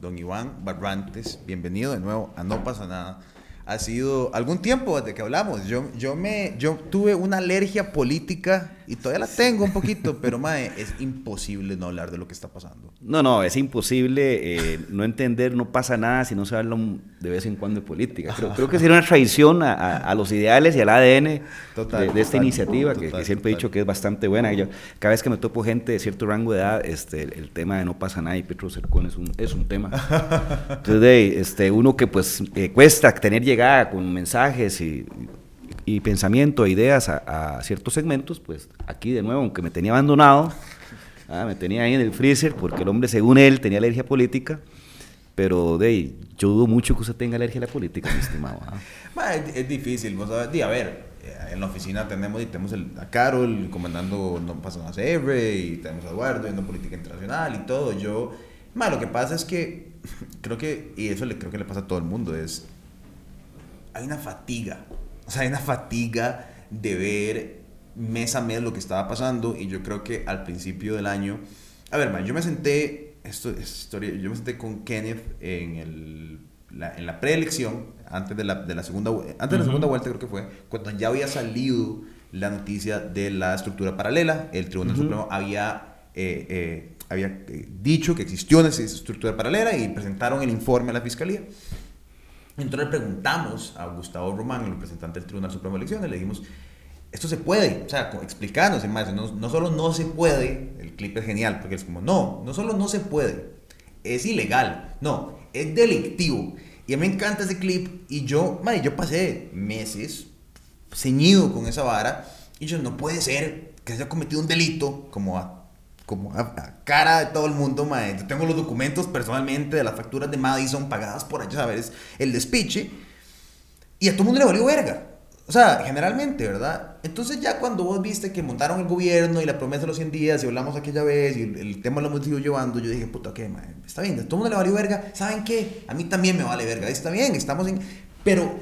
don Iván Barrantes. Bienvenido de nuevo a No pasa nada ha sido algún tiempo desde que hablamos. Yo, yo, me, yo tuve una alergia política y todavía la tengo un poquito, pero mae, es imposible no hablar de lo que está pasando. No, no, es imposible eh, no entender, no pasa nada si no se habla de vez en cuando de política. Creo, creo que sería una traición a, a, los ideales y al ADN de, esta iniciativa, que, siempre he dicho que es bastante buena. Yo, cada vez que me topo gente de cierto rango de edad, este, el, tema de no pasa nada y Petro Cercón es un, es un tema. Entonces, de, este, uno que pues eh, cuesta tener llegada con mensajes y y pensamiento e ideas a, ciertos segmentos, pues aquí de nuevo, aunque me tenía abandonado, ah, me tenía ahí en el freezer, porque el hombre, según él, tenía alergia política, pero de yo dudo mucho que usted tenga alergia a la política, mi estimado. ¿ah? es, difícil, vos a ver, eh, en la oficina tenemos, tenemos a Carol comandando No pasa nada y tenemos a Eduardo viendo política internacional y todo. Yo, lo que pasa es que creo que, y eso le, creo que le pasa a todo el mundo, es hay una fatiga. O sea, hay una fatiga de ver mes a mes lo que estaba pasando y yo creo que al principio del año... A ver, man, yo me senté, esto es historia, yo me senté con Kenneth en, el, la, en la preelección, antes de la, de la segunda, antes de la segunda vuelta creo que fue, cuando ya había salido la noticia de la estructura paralela, el Tribunal Supremo había, eh, eh, había eh, dicho que existió esa estructura paralela y presentaron el informe a la Fiscalía. Entonces le preguntamos a Gustavo Román, el representante del Tribunal Supremo de Elecciones, le dijimos, esto se puede, o sea, explicarnos, más, no, no solo no se puede, el clip es genial, porque es como, no, no solo no se puede, es ilegal, no, es delictivo. Y a mí me encanta ese clip y yo, madre, yo pasé meses ceñido con esa vara y yo, no puede ser que se haya cometido un delito como a como a, cara de todo el mundo, mae. Yo tengo los documentos personalmente de las facturas de Madison pagadas por allá, ¿sabes? El despiche. Y a todo el mundo le valió verga. O sea, generalmente, ¿verdad? Entonces ya cuando vos viste que montaron el gobierno y la promesa de los 100 días y hablamos aquella vez y el, tema lo hemos ido llevando, yo dije, puta, ¿qué, mae? Está bien, a todo el mundo le valió verga. ¿Saben qué? A mí también me vale verga. Está bien, estamos en... Pero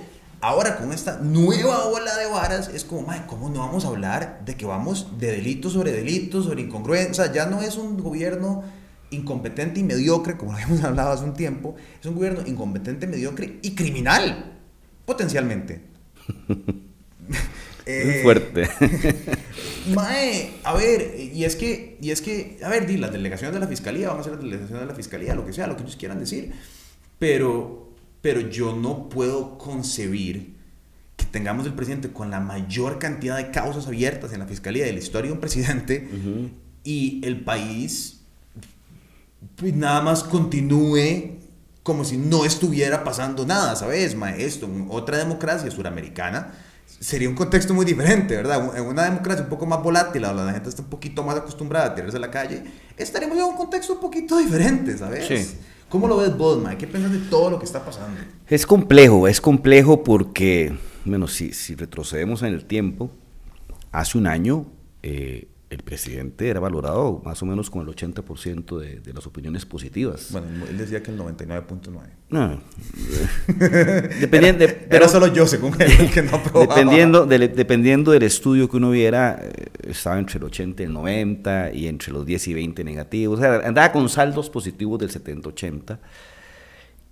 Ahora con esta nueva ola de varas es como, madre, ¿cómo no vamos a hablar de que vamos de delito sobre delito, sobre incongruencia? Ya no es un gobierno incompetente y mediocre, como lo habíamos hablado hace un tiempo, es un gobierno incompetente, mediocre y criminal, potencialmente. eh, fuerte. mae, a ver, y es que, y es que, a ver, di, las delegaciones de la fiscalía, vamos a hacer las delegaciones de la fiscalía, lo que sea, lo que ellos quieran decir, pero pero yo no puedo concebir que tengamos el presidente con la mayor cantidad de causas abiertas en la fiscalía de la historia de un presidente y el país pues nada más continúe como si no estuviera pasando nada, ¿sabes? Maestro, otra democracia suramericana sería un contexto muy diferente, ¿verdad? En una democracia un poco más volátil, donde la gente está un poquito más acostumbrada a tirarse a la calle, estaríamos en un contexto un poquito diferente, ¿sabes? Sí. ¿Cómo lo ves vos, Mike? ¿Qué piensas de todo lo que está pasando? Es complejo, es complejo porque, bueno, si, si retrocedemos en el tiempo, hace un año eh, el presidente era valorado más o menos con el 80% de, de las opiniones positivas. Bueno, él decía que el 99.9. No. dependiendo, era, pero, solo yo, según él, que no aprobaba. Dependiendo, dependiendo del estudio que uno viera, eh, estaba entre el 80 y el 90 y entre los 10 y 20 negativos. O sea, andaba con saldos positivos del 70-80.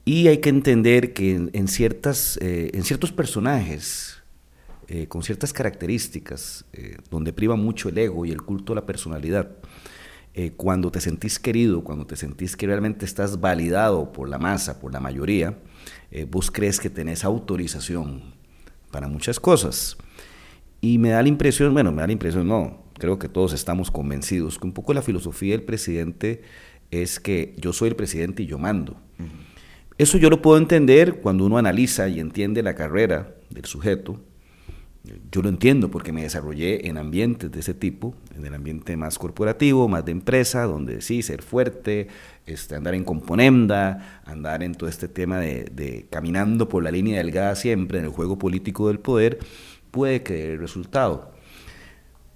Y hay que entender que en, ciertas, eh, en ciertos personajes, eh, con ciertas características, eh, donde priva mucho el ego y el culto a la personalidad, eh, cuando te sentís querido, cuando te sentís que realmente estás validado por la masa, por la mayoría, vos crees que tenés autorización para muchas cosas. Y me da la impresión, bueno, me da la impresión, no, creo que todos estamos convencidos, que un poco la filosofía del presidente es que yo soy el presidente y yo mando. Eso yo lo puedo entender cuando uno analiza y entiende la carrera del sujeto, yo lo entiendo porque me desarrollé en ambientes de ese tipo, en el ambiente más corporativo, más de empresa, donde sí, ser fuerte, este, andar en componenda, andar en todo este tema de, caminando por la línea delgada siempre en el juego político del poder, puede que dé resultado.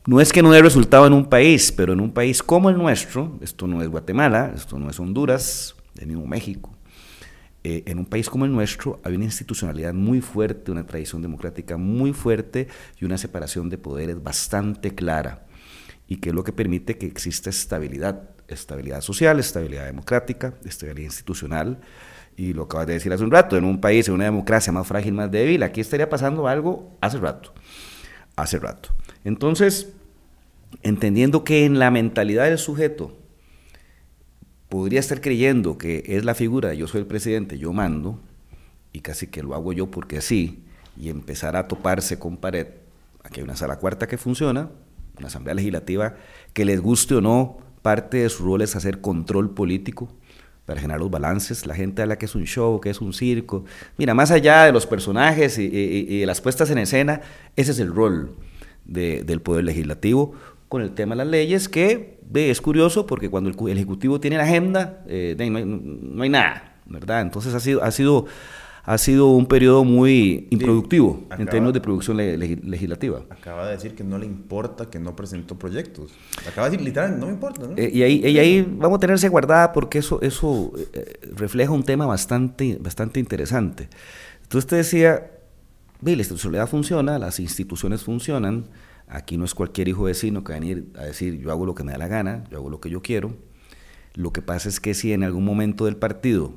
No es que no dé resultado en un país, pero en un país como el nuestro, esto no es Guatemala, esto no es Honduras, es mismo México, eh, en un país como el nuestro hay una institucionalidad muy fuerte, una tradición democrática muy fuerte y una separación de poderes bastante clara y que es lo que permite que exista estabilidad estabilidad social, estabilidad democrática, estabilidad institucional. Y lo acabas de decir hace un rato, en un país, en una democracia más frágil, más débil, aquí estaría pasando algo hace rato, hace rato. Entonces, entendiendo que en la mentalidad del sujeto podría estar creyendo que es la figura, yo soy el presidente, yo mando, y casi que lo hago yo porque sí, y empezar a toparse con pared, aquí hay una sala cuarta que funciona, una asamblea legislativa que les guste o no, parte de su rol es hacer control político para generar los balances. La gente habla que es un show, que es un circo. Mira, más allá de los personajes y, de las puestas en escena, ese es el rol del Poder Legislativo con el tema de las leyes, que es curioso porque cuando el, Ejecutivo tiene la agenda, eh, no, hay, nada, ¿verdad? Entonces ha sido, ha sido ha sido un periodo muy improductivo en términos de producción legislativa. Acaba de decir que no le importa que no presentó proyectos. Acaba de decir, literal, no me importa. Eh, y, ahí, ahí vamos a tenerse guardada porque eso, eso eh, refleja un tema bastante, bastante interesante. Entonces usted decía, la institucionalidad funciona, las instituciones funcionan, aquí no es cualquier hijo vecino que va a venir a decir, yo hago lo que me da la gana, yo hago lo que yo quiero. Lo que pasa es que si en algún momento del partido...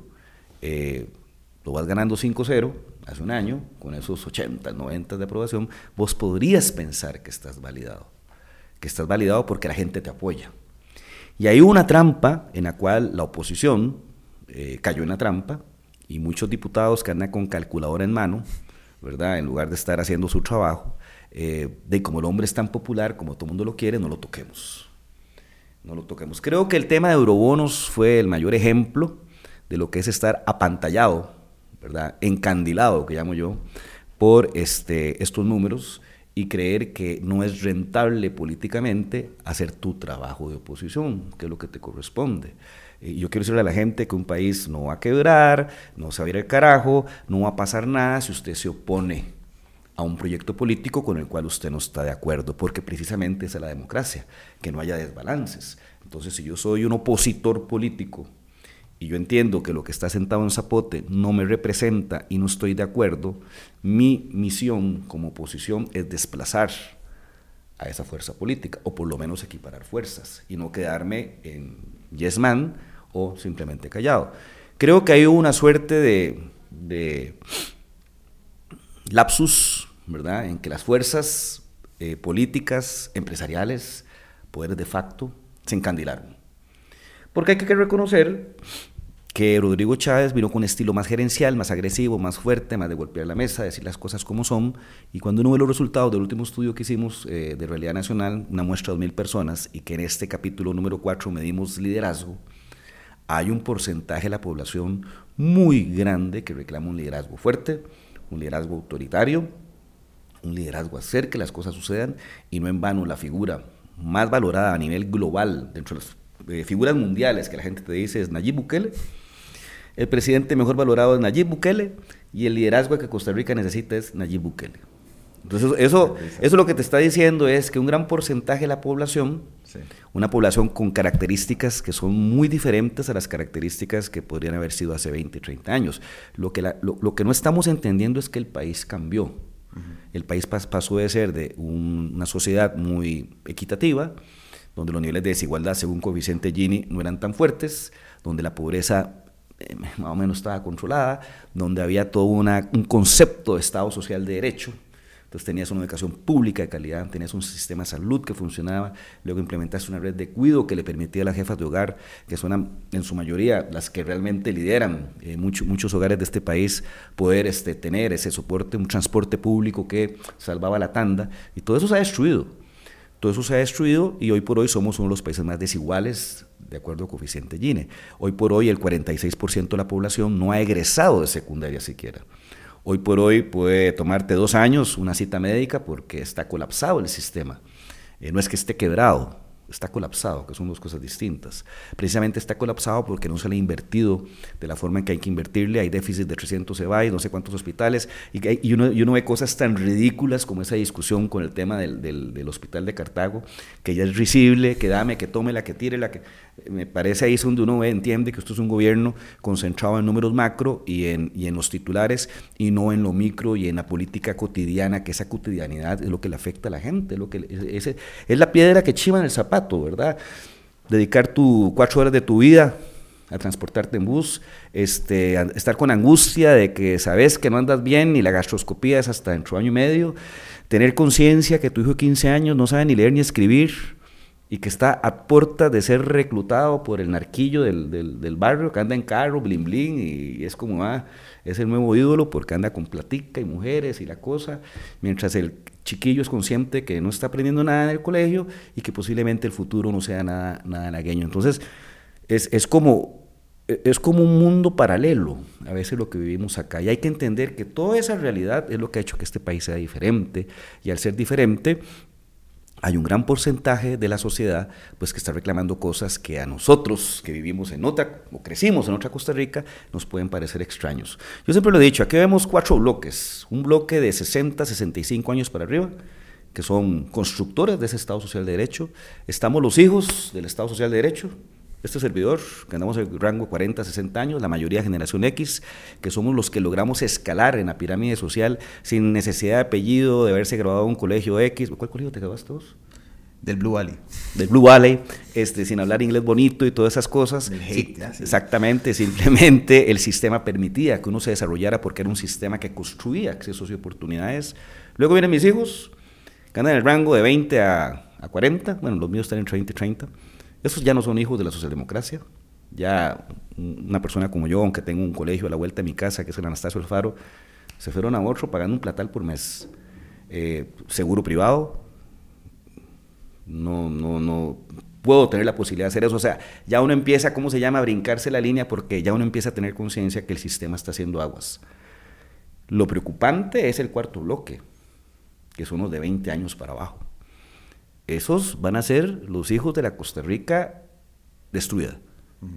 Eh, lo vas ganando 5-0 hace un año, con esos 80, 90 de aprobación, vos podrías pensar que estás validado, que estás validado porque la gente te apoya. Y hay una trampa en la cual la oposición eh, cayó en la trampa y muchos diputados que andan con calculadora en mano, ¿verdad? En lugar de estar haciendo su trabajo, eh, de como el hombre es tan popular, como todo el mundo lo quiere, no lo toquemos. No lo toquemos. Creo que el tema de eurobonos fue el mayor ejemplo de lo que es estar apantallado ¿verdad? encandilado, que llamo yo, por este, estos números y creer que no es rentable políticamente hacer tu trabajo de oposición, que es lo que te corresponde. Y yo quiero decirle a la gente que un país no va a quebrar, no se va a carajo, no va a pasar nada si usted se opone a un proyecto político con el cual usted no está de acuerdo, porque precisamente esa es la democracia, que no haya desbalances. Entonces, si yo soy un opositor político y yo entiendo que lo que está sentado en Zapote no me representa y no estoy de acuerdo, mi misión como oposición es desplazar a esa fuerza política, o por lo menos equiparar fuerzas, y no quedarme en yes man o simplemente callado. Creo que hay una suerte de, de lapsus, ¿verdad?, en que las fuerzas eh, políticas, empresariales, poderes de facto, se encandilaron. Porque hay que reconocer que Rodrigo Chávez vino con estilo más gerencial, más agresivo, más fuerte, más de golpear la mesa, decir las cosas como son. Y cuando uno ve los resultados del último estudio que hicimos eh, de Realidad Nacional, una muestra de 2.000 personas, y que en este capítulo número 4 medimos liderazgo, hay un porcentaje de la población muy grande que reclama un liderazgo fuerte, un liderazgo autoritario, un liderazgo hacer que las cosas sucedan, y no en vano la figura más valorada a nivel global dentro de las eh, figuras mundiales que la gente te dice es Nayib Bukele. El presidente mejor valorado es Nayib Bukele y el liderazgo que Costa Rica necesita es Nayib Bukele. Entonces, eso, eso lo que te está diciendo es que un gran porcentaje de la población, una población con características que son muy diferentes a las características que podrían haber sido hace 20, 30 años. Lo que, lo, que no estamos entendiendo es que el país cambió. El país pasó de ser de una sociedad muy equitativa, donde los niveles de desigualdad según coeficiente Gini no eran tan fuertes, donde la pobreza eh, más o menos estaba controlada, donde había todo una, un concepto de Estado social de derecho, entonces tenías una educación pública de calidad, tenías un sistema de salud que funcionaba, luego implementaste una red de cuidado que le permitía a las jefas de hogar, que son en su mayoría las que realmente lideran eh, muchos hogares de este país, poder este, tener ese soporte, un transporte público que salvaba la tanda, y todo eso se ha destruido. Todo eso se ha destruido y hoy por hoy somos uno de los países más desiguales de acuerdo al coeficiente Gini. Hoy por hoy el 46% de la población no ha egresado de secundaria siquiera. Hoy por hoy puede tomarte dos años una cita médica porque está colapsado el sistema. Eh, no es que esté quebrado, está colapsado, que son dos cosas distintas. Precisamente está colapsado porque no se le ha invertido de la forma en que hay que invertirle, hay déficit de 300 y no sé cuántos hospitales, y, y, uno, y, uno, ve cosas tan ridículas como esa discusión con el tema del, del, hospital de Cartago, que ya es risible, que dame, que tome la que tire, la que... Me parece ahí es donde uno entiende que esto es un gobierno concentrado en números macro y en, y en los titulares, y no en lo micro y en la política cotidiana, que esa cotidianidad es lo que le afecta a la gente, lo que, es, es la piedra que chiva en el zapato ¿verdad? dedicar tu cuatro horas de tu vida a transportarte en bus, este, estar con angustia de que sabes que no andas bien y la gastroscopía es hasta dentro de año y medio, tener conciencia que tu hijo de 15 años no sabe ni leer ni escribir y que está a puerta de ser reclutado por el narquillo del, del, barrio, que anda en carro, blin blin, y, es como, ah, es el nuevo ídolo porque anda con platica y mujeres y la cosa, mientras el chiquillo es consciente que no está aprendiendo nada en el colegio y que posiblemente el futuro no sea nada, nada lagueño. Entonces, es, es como e, es como un mundo paralelo, a veces lo que vivimos acá. Y hay que entender que toda esa realidad es lo que ha hecho que este país sea diferente. Y al ser diferente, hay un gran porcentaje de la sociedad pues que está reclamando cosas que a nosotros que vivimos en otra o crecimos en otra Costa Rica nos pueden parecer extraños. Yo siempre lo he dicho, aquí vemos cuatro bloques, un bloque de 60, 65 años para arriba, que son constructores de ese Estado Social de Derecho, estamos los hijos del Estado Social de Derecho, este servidor, que andamos el rango 40, 60 años, la mayoría generación X, que somos los que logramos escalar en la pirámide social sin necesidad de apellido, de haberse graduado en un colegio X. ¿Cuál colegio te graduaste vos? Del Blue Valley. Del Blue Valley, este, sin hablar inglés bonito y todas esas cosas. Exactamente, simplemente el sistema permitía que uno se desarrollara porque era un sistema que construía accesos y oportunidades. Luego vienen mis hijos, que andan en el rango de 20 a, a 40, bueno, los míos están entre 20 y 30 esos ya no son hijos de la socialdemocracia. Ya una persona como yo, aunque tengo un colegio a la vuelta de mi casa, que es el Anastasio Alfaro, se fueron a otro pagando un platal por mes. Eh, seguro privado. No, no, no puedo tener la posibilidad de hacer eso. O sea, ya uno empieza, ¿cómo se llama?, a brincarse la línea porque ya uno empieza a tener conciencia que el sistema está haciendo aguas. Lo preocupante es el cuarto bloque, que son los de 20 años para abajo esos van a ser los hijos de la Costa Rica destruida,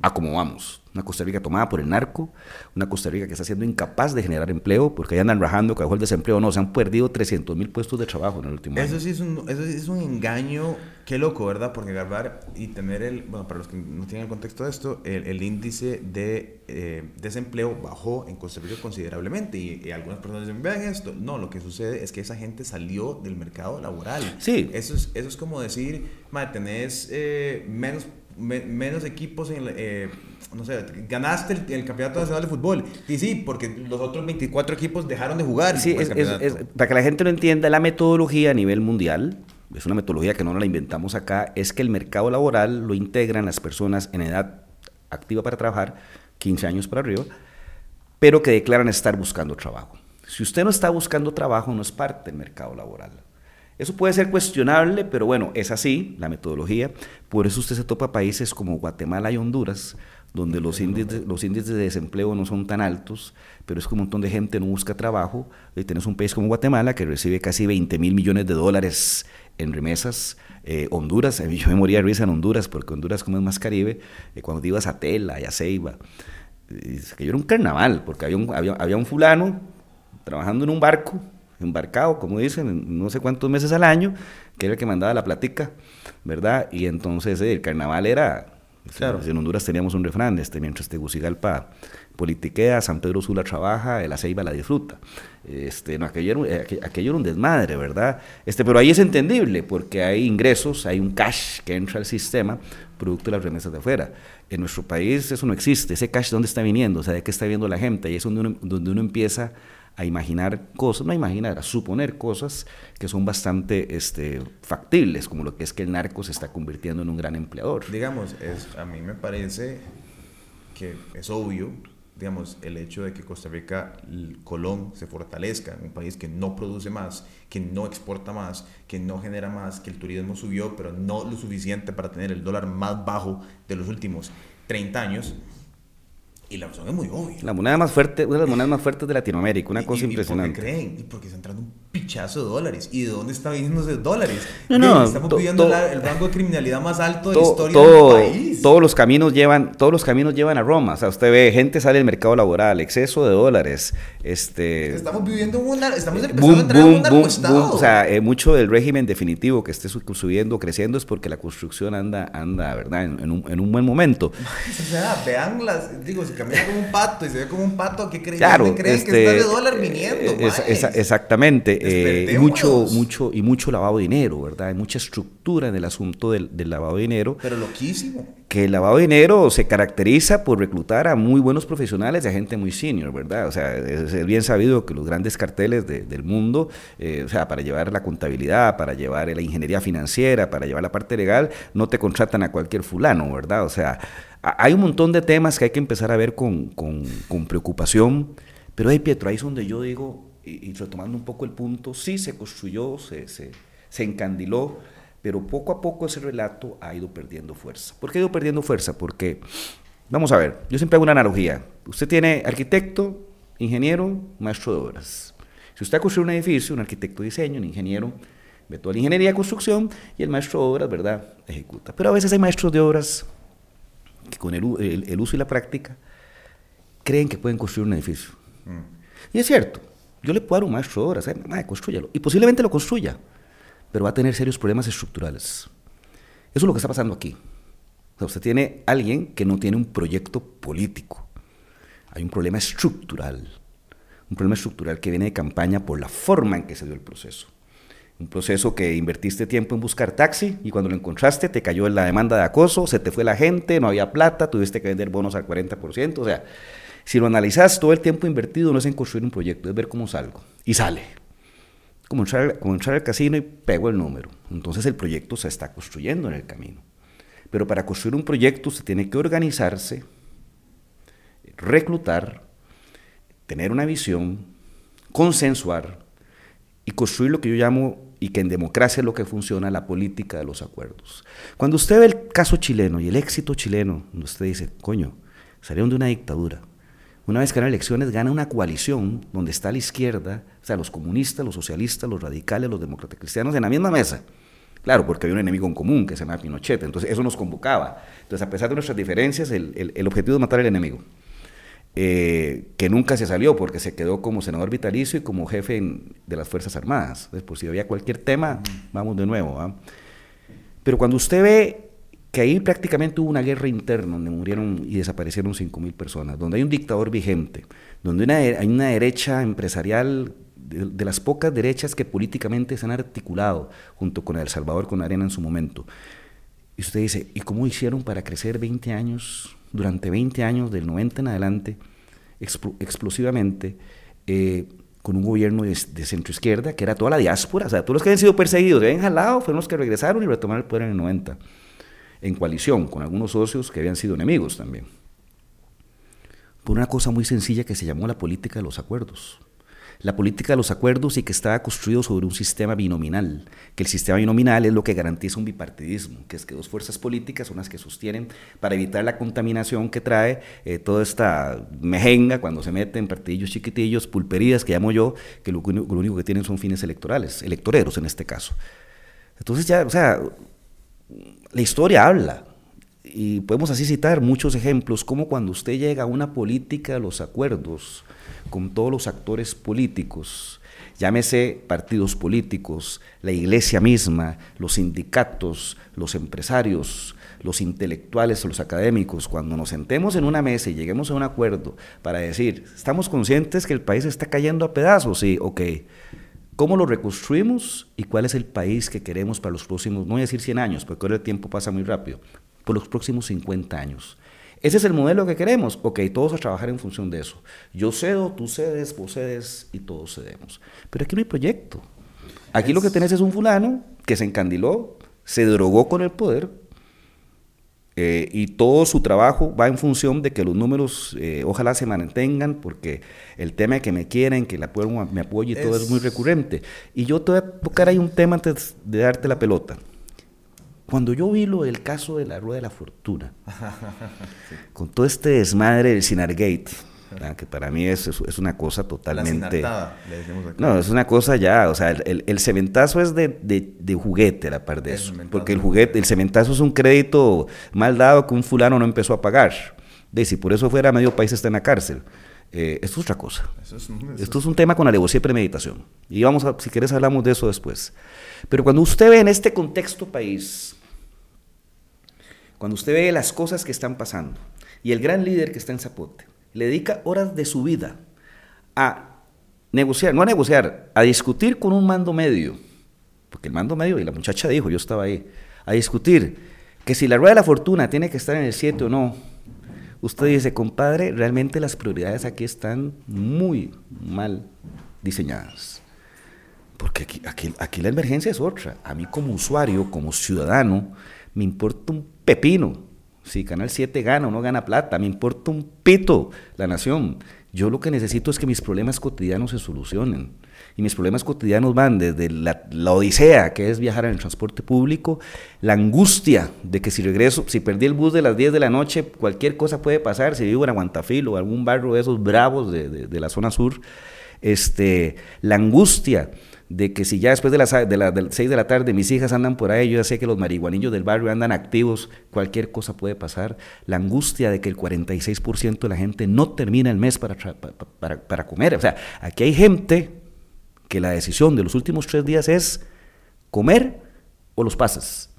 a como vamos una Costa Rica tomada por el narco, una Costa Rica que está siendo incapaz de generar empleo, porque ahí andan rajando que bajo el desempleo, no, se han perdido 300 mil puestos de trabajo en el último eso año. Sí es un, eso sí es un engaño, qué loco, ¿verdad? Porque agarrar y tener el, bueno, para los que no tienen el contexto de esto, el, índice de eh, desempleo bajó en Costa Rica considerablemente y, algunas personas dicen, vean esto, no, lo que sucede es que esa gente salió del mercado laboral. Sí. Eso es, eso es como decir, madre, tenés eh, menos menos equipos en, eh, no sé, ganaste el, campeonato nacional de fútbol. Y sí, porque los otros 24 equipos dejaron de jugar. Sí, para que la gente lo entienda, la metodología a nivel mundial, es una metodología que no la inventamos acá, es que el mercado laboral lo integran las personas en edad activa para trabajar, 15 años para arriba, pero que declaran estar buscando trabajo. Si usted no está buscando trabajo, no es parte del mercado laboral. Eso puede ser cuestionable, pero bueno, es así la metodología. Por eso usted se topa países como Guatemala y Honduras, donde los índices, de desempleo no son tan altos, pero es que un montón de gente no busca trabajo. Y tenés un país como Guatemala que recibe casi 20 mil millones de dólares en remesas. Eh, Honduras, yo me moría de risa en Honduras, porque Honduras, como es más Caribe, eh, cuando te ibas a Tela y a Ceiba, eh, que yo era un carnaval, porque había un fulano trabajando en un barco embarcado, como dicen, no sé cuántos meses al año, que era el que mandaba la platica, ¿verdad? Y entonces eh, el carnaval era, claro, en Honduras teníamos un refrán, este, mientras Tegucigalpa politiquea, San Pedro Sula trabaja, el aceiba la disfruta. Este, no, aquello, era, eh, aquello, era, un desmadre, ¿verdad? Este, pero ahí es entendible, porque hay ingresos, hay un cash que entra al sistema, producto de las remesas de afuera. En nuestro país eso no existe, ese cash, ¿de dónde está viniendo? O sea, ¿de qué está viendo la gente? Y es donde uno, donde uno empieza a imaginar cosas, no a imaginar, a suponer cosas que son bastante este, factibles, como lo que es que el narco se está convirtiendo en un gran empleador. Digamos, es, a mí me parece que es obvio, digamos, el hecho de que Costa Rica, el Colón, se fortalezca, un país que no produce más, que no exporta más, que no genera más, que el turismo subió, pero no lo suficiente para tener el dólar más bajo de los últimos 30 años, y la razón es muy obvia. La moneda más fuerte, una de las monedas más fuertes de Latinoamérica, una cosa impresionante. ¿Y por qué creen? Y porque está entrando un pichazo de dólares. ¿Y de dónde está viniendo esos dólares? No, no, estamos viviendo el rango de criminalidad más alto de la historia del país. Todos los caminos llevan, todos los caminos llevan a Roma. O sea, usted ve gente sale del mercado laboral, exceso de dólares. Este, estamos viviendo un estamos empezando a entrar en un narcoestado. O sea, eh, mucho del régimen definitivo que esté subiendo, creciendo, es porque la construcción anda, anda, ¿verdad? En, un, en un buen momento. o sea, vean las, digo, camina como un pato y se ve como un pato, ¿qué creen? Claro, creen este, que está de dólar viniendo? eh, es- maes? esa- exactamente. Eh, mucho, mucho, y mucho lavado de dinero, ¿verdad? Hay mucha estructura en el asunto del, del lavado de dinero. Pero loquísimo. que el lavado de dinero se caracteriza por reclutar a muy buenos profesionales y a gente muy senior, ¿verdad? O sea, es, es bien sabido que los grandes carteles de- del mundo, eh, o sea, para llevar la contabilidad, para llevar la ingeniería financiera, para llevar la parte legal, no te contratan a cualquier fulano, ¿verdad? O sea, hay un montón de temas que hay que empezar a ver con, con- con preocupación, pero ahí, Pietro, ahí es donde yo digo, y, y retomando un poco el punto, sí se construyó, se, se, se encandiló, pero poco a poco ese relato ha ido perdiendo fuerza. ¿Por qué ha ido perdiendo fuerza? Porque, vamos a ver, yo siempre hago una analogía. Usted tiene arquitecto, ingeniero, maestro de obras. Si usted ha construido un edificio, un arquitecto de diseño, un ingeniero, ve toda la ingeniería de construcción y el maestro de obras, ¿verdad?, ejecuta. Pero a veces hay maestros de obras que con el, el- el uso y la práctica creen que pueden construir un edificio. Y es cierto, yo le puedo dar un maestro de obras, eh, construyalo, y posiblemente lo construya, pero va a tener serios problemas estructurales. Eso es lo que está pasando aquí. O sea, usted tiene alguien que no tiene un proyecto político. Hay un problema estructural. Un problema estructural que viene de campaña por la forma en que se dio el proceso. Un proceso que invertiste tiempo en buscar taxi y cuando lo encontraste te cayó en la demanda de acoso, se te fue la gente, no había plata, tuviste que vender bonos al 40%. O sea, si lo analizas, todo el tiempo invertido no es en construir un proyecto, es ver cómo salgo. Y sale. Como entrar, como entrar al casino y pego el número. Entonces el proyecto se está construyendo en el camino. Pero para construir un proyecto se tiene que organizarse, reclutar, tener una visión, consensuar y construir lo que yo llamo, y que en democracia es lo que funciona, la política de los acuerdos. Cuando usted ve el caso chileno y el éxito chileno, usted dice, coño, salieron de una dictadura. Una vez que ganan elecciones, gana una coalición donde está la izquierda, o sea, los comunistas, los socialistas, los radicales, los demócratas cristianos en la misma mesa. Claro, porque había un enemigo en común que se llama Pinochet, entonces eso nos convocaba. Entonces, a pesar de nuestras diferencias, el, el- el objetivo es matar al enemigo, eh, que nunca se salió porque se quedó como senador vitalicio y como jefe en- de las Fuerzas Armadas. Entonces, por si había cualquier tema, vamos de nuevo. ¿va? Pero cuando usted ve que ahí prácticamente hubo una guerra interna donde murieron y desaparecieron 5.000 personas, donde hay un dictador vigente, donde una, hay una derecha empresarial de, las pocas derechas que políticamente se han articulado junto con El Salvador, con Arena en su momento. Y usted dice, ¿y cómo hicieron para crecer 20 años, durante 20 años, del 90 en adelante, explo- explosivamente, eh, con un gobierno de, de centro izquierda, que era toda la diáspora, o sea, todos los que habían sido perseguidos, habían jalado, fueron los que regresaron y retomaron el poder en el 90, en coalición con algunos socios que habían sido enemigos también. Por una cosa muy sencilla que se llamó la política de los acuerdos la política de los acuerdos y que estaba construido sobre un sistema binominal, que el sistema binominal es lo que garantiza un bipartidismo, que es que dos fuerzas políticas son las que sostienen para evitar la contaminación que trae eh, toda esta mejenga cuando se mete en partidillos chiquitillos, pulperías que llamo yo, que lo, lo único que tienen son fines electorales, electoreros en este caso. Entonces ya, o sea, la historia habla. Y podemos así citar muchos ejemplos, como cuando usted llega a una política de los acuerdos con todos los actores políticos, llámese partidos políticos, la iglesia misma, los sindicatos, los empresarios, los intelectuales, los académicos, cuando nos sentemos en una mesa y lleguemos a un acuerdo para decir, estamos conscientes que el país está cayendo a pedazos, sí, ok, ¿Cómo lo reconstruimos y cuál es el país que queremos para los próximos, no voy a decir 100 años, porque ahora el tiempo pasa muy rápido, por los próximos 50 años? Ese es el modelo que queremos. Ok, todos a trabajar en función de eso. Yo cedo, tú cedes, vos cedes y todos cedemos. Pero aquí no hay proyecto. Aquí lo que tenés es un fulano que se encandiló, se drogó con el poder eh, y todo su trabajo va en función de que los números eh, ojalá se mantengan porque el tema de que me quieren, que pueblo me apoye y todo es muy recurrente. Y yo te voy a tocar ahí un tema antes de darte la pelota. Cuando yo vi lo del caso de la Rueda de la Fortuna, con todo este desmadre del Sinargate, ¿verdad? que para mí es, es- una cosa totalmente... le decimos. No, es una cosa ya, o sea, el, el- el cementazo es de, de- de juguete a la par de eso. Porque el juguete, el cementazo es un crédito mal dado que un fulano no empezó a pagar. De si por eso fuera medio país está en la cárcel. Eh, esto es otra cosa. Eso es, eso Esto es un tema con alevosía y premeditación. Y vamos a, si quieres hablamos de eso después. Pero cuando usted ve en este contexto país, cuando usted ve las cosas que están pasando, y el gran líder que está en Zapote le dedica horas de su vida a negociar, no a negociar, a discutir con un mando medio, porque el mando medio, y la muchacha dijo, yo estaba ahí, a discutir que si la rueda de la fortuna tiene que estar en el 7 o no, usted dice, compadre, realmente las prioridades aquí están muy mal diseñadas. Porque aquí, aquí, aquí, la emergencia es otra. A mí como usuario, como ciudadano, me importa un pepino. Si Canal 7 gana o no gana plata, me importa un pito la nación. Yo lo que necesito es que mis problemas cotidianos se solucionen. Y mis problemas cotidianos van desde la, odisea, que es viajar en el transporte público, la angustia de que si regreso, si perdí el bus de las 10 de la noche, cualquier cosa puede pasar, si vivo en Aguantafil o algún barrio de esos bravos de, de la zona sur, este, la angustia de que si ya después de las, de, la, 6 de la tarde mis hijas andan por ahí, yo ya sé que los marihuanillos del barrio andan activos, cualquier cosa puede pasar. La angustia de que el 46% de la gente no termina el mes para, para, para, comer. O sea, aquí hay gente que la decisión de los últimos tres días es comer o los pasas.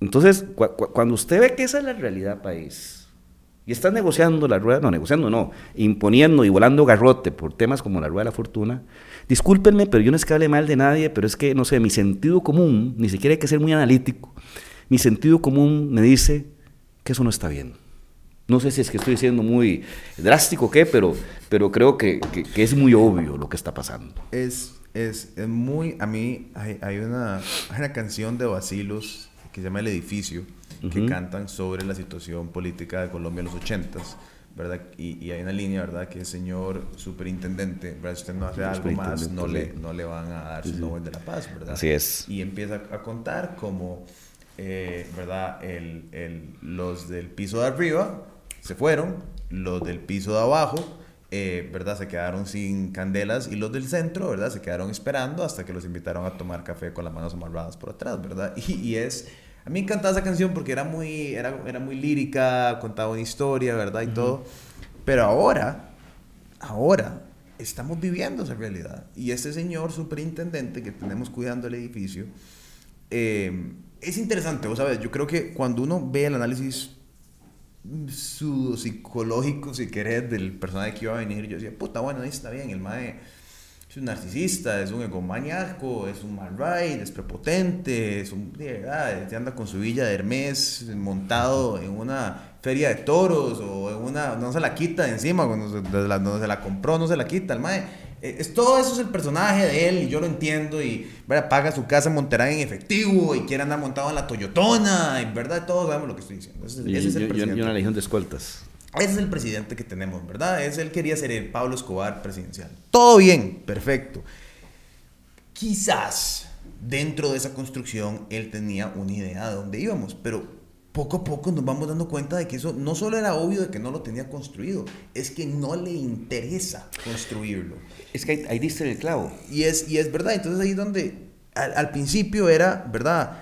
Entonces, cuando usted ve que esa es la realidad país, y está negociando la rueda, no, negociando no, imponiendo y volando garrote por temas como la rueda de la fortuna, Discúlpenme, pero yo no es que hable mal de nadie, pero es que, no sé, mi sentido común, ni siquiera hay que ser muy analítico, mi sentido común me dice que eso no está bien. No sé si es que estoy siendo muy drástico o qué, pero, pero creo que, que, es muy obvio lo que está pasando. Es, es, es muy, a mí hay, hay, una, hay una canción de Basilos que se llama El Edificio, que cantan sobre la situación política de Colombia en los ochentas ¿verdad? Y, hay una línea, ¿verdad? Que el señor superintendente, ¿verdad? Si usted no hace algo más, no le, no le van a dar su Nobel de la Paz, ¿verdad? Así es. Y empieza a contar como, eh, ¿verdad? El, el, los del piso de arriba se fueron, los del piso de abajo, eh, ¿verdad? Se quedaron sin candelas y los del centro, ¿verdad? Se quedaron esperando hasta que los invitaron a tomar café con las manos amarradas por atrás, ¿verdad? Y, y es a mí me encantaba esa canción porque era muy, era, era muy lírica, contaba una historia, ¿verdad? Y todo. Pero ahora, ahora, estamos viviendo esa realidad. Y este señor superintendente que tenemos cuidando el edificio, eh, es interesante, vos sabes, yo creo que cuando uno ve el análisis psicológico, si querés, del personaje que iba a venir, yo decía, puta, bueno, ahí está bien, el mae es un narcisista, es un egomaniaco, es un mal ride, es prepotente, es un, de verdad, anda con su villa de Hermes montado en una feria de toros o en una, no se la quita de encima, cuando se, la, se la compró no se la quita, el mae. E, es, todo eso es el personaje de él y yo lo entiendo y ¿verdad? paga su casa en Monterrey en efectivo y quiere andar montado en la Toyotona y verdad todos sabemos lo que estoy diciendo. Ese, es el presidente. Y una legión de escoltas. Ese es el presidente que tenemos, ¿verdad? Es él quería ser el Pablo Escobar presidencial. Todo bien, perfecto. Quizás dentro de esa construcción él tenía una idea de dónde íbamos, pero poco a poco nos vamos dando cuenta de que eso no solo era obvio de que no lo tenía construido, es que no le interesa construirlo. Es que ahí, diste el clavo. Y es, y es verdad, entonces ahí donde al, al principio era, ¿verdad?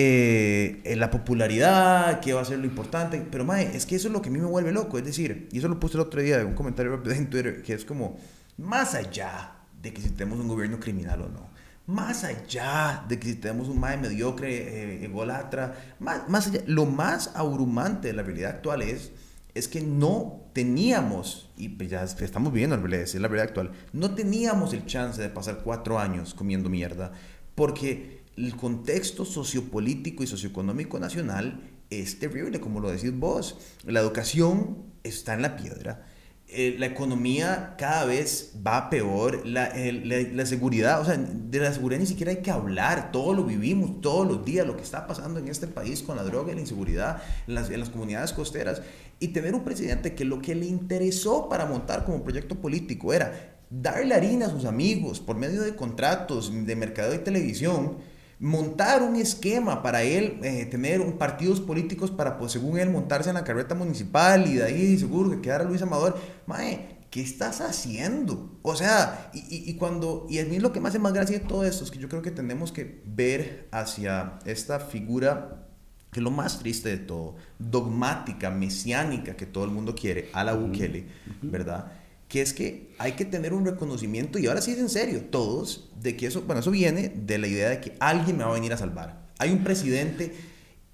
Eh, la popularidad, qué va a ser lo importante. Pero, mae, es que eso es lo que a mí me vuelve loco. Es decir, y eso lo puse el otro día en un comentario en Twitter, que es como, más allá de que si tenemos un gobierno criminal o no, más allá de que si tenemos un mae mediocre, eh, egolatra, más, más allá, lo más abrumante de la realidad actual es, es que no teníamos, y pues ya estamos viviendo la realidad, es la realidad actual, no teníamos el chance de pasar cuatro años comiendo mierda, porque el contexto sociopolítico y socioeconómico nacional es terrible, como lo decís vos. La educación está en la piedra. Eh, la economía cada vez va peor, la, la, seguridad, o sea, de la seguridad ni siquiera hay que hablar, todo lo vivimos todos los días, lo que está pasando en este país con la droga y la inseguridad en las, en las comunidades costeras. Y tener un presidente que lo que le interesó para montar como proyecto político era darle harina a sus amigos por medio de contratos de mercado y televisión, montar un esquema para él, eh, tener un, partidos políticos para, pues, según él, montarse en la carreta municipal y de ahí seguro que quedara Luis Amador. Mae, ¿qué estás haciendo? O sea, y, y, cuando, y a mí lo que me hace más gracia de todo esto es que yo creo que tenemos que ver hacia esta figura que es lo más triste de todo, dogmática, mesiánica que todo el mundo quiere, a la Bukele, ¿verdad? Que es que hay que tener un reconocimiento, y ahora sí es en serio, todos, de que eso, bueno, eso viene de la idea de que alguien me va a venir a salvar. Hay un presidente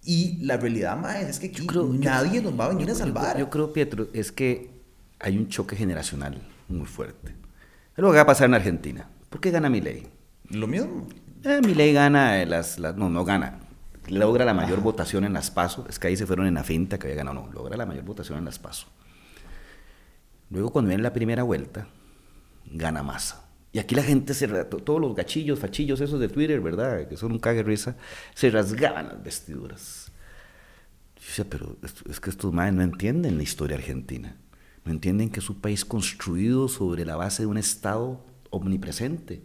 Y la realidad, más es que aquí nadie nos va a venir a salvar. Yo, creo, Pietro, es que hay un choque generacional muy fuerte. Es lo que va a pasar en Argentina. ¿Por qué gana Milei? Lo mismo. Eh, Milei gana, las, no, no gana. Logra la mayor votación en las PASO. Es que ahí se fueron en la finta que había ganado. No, logra la mayor votación en las PASO. Luego, cuando viene la primera vuelta, gana Massa. Y aquí la gente se todos los gachillos, fachillos esos de Twitter, ¿verdad? Que son un cague risa, se rasgaban las vestiduras. Yo decía, pero es, que estos madres no entienden la historia argentina. No entienden que es un país construido sobre la base de un Estado omnipresente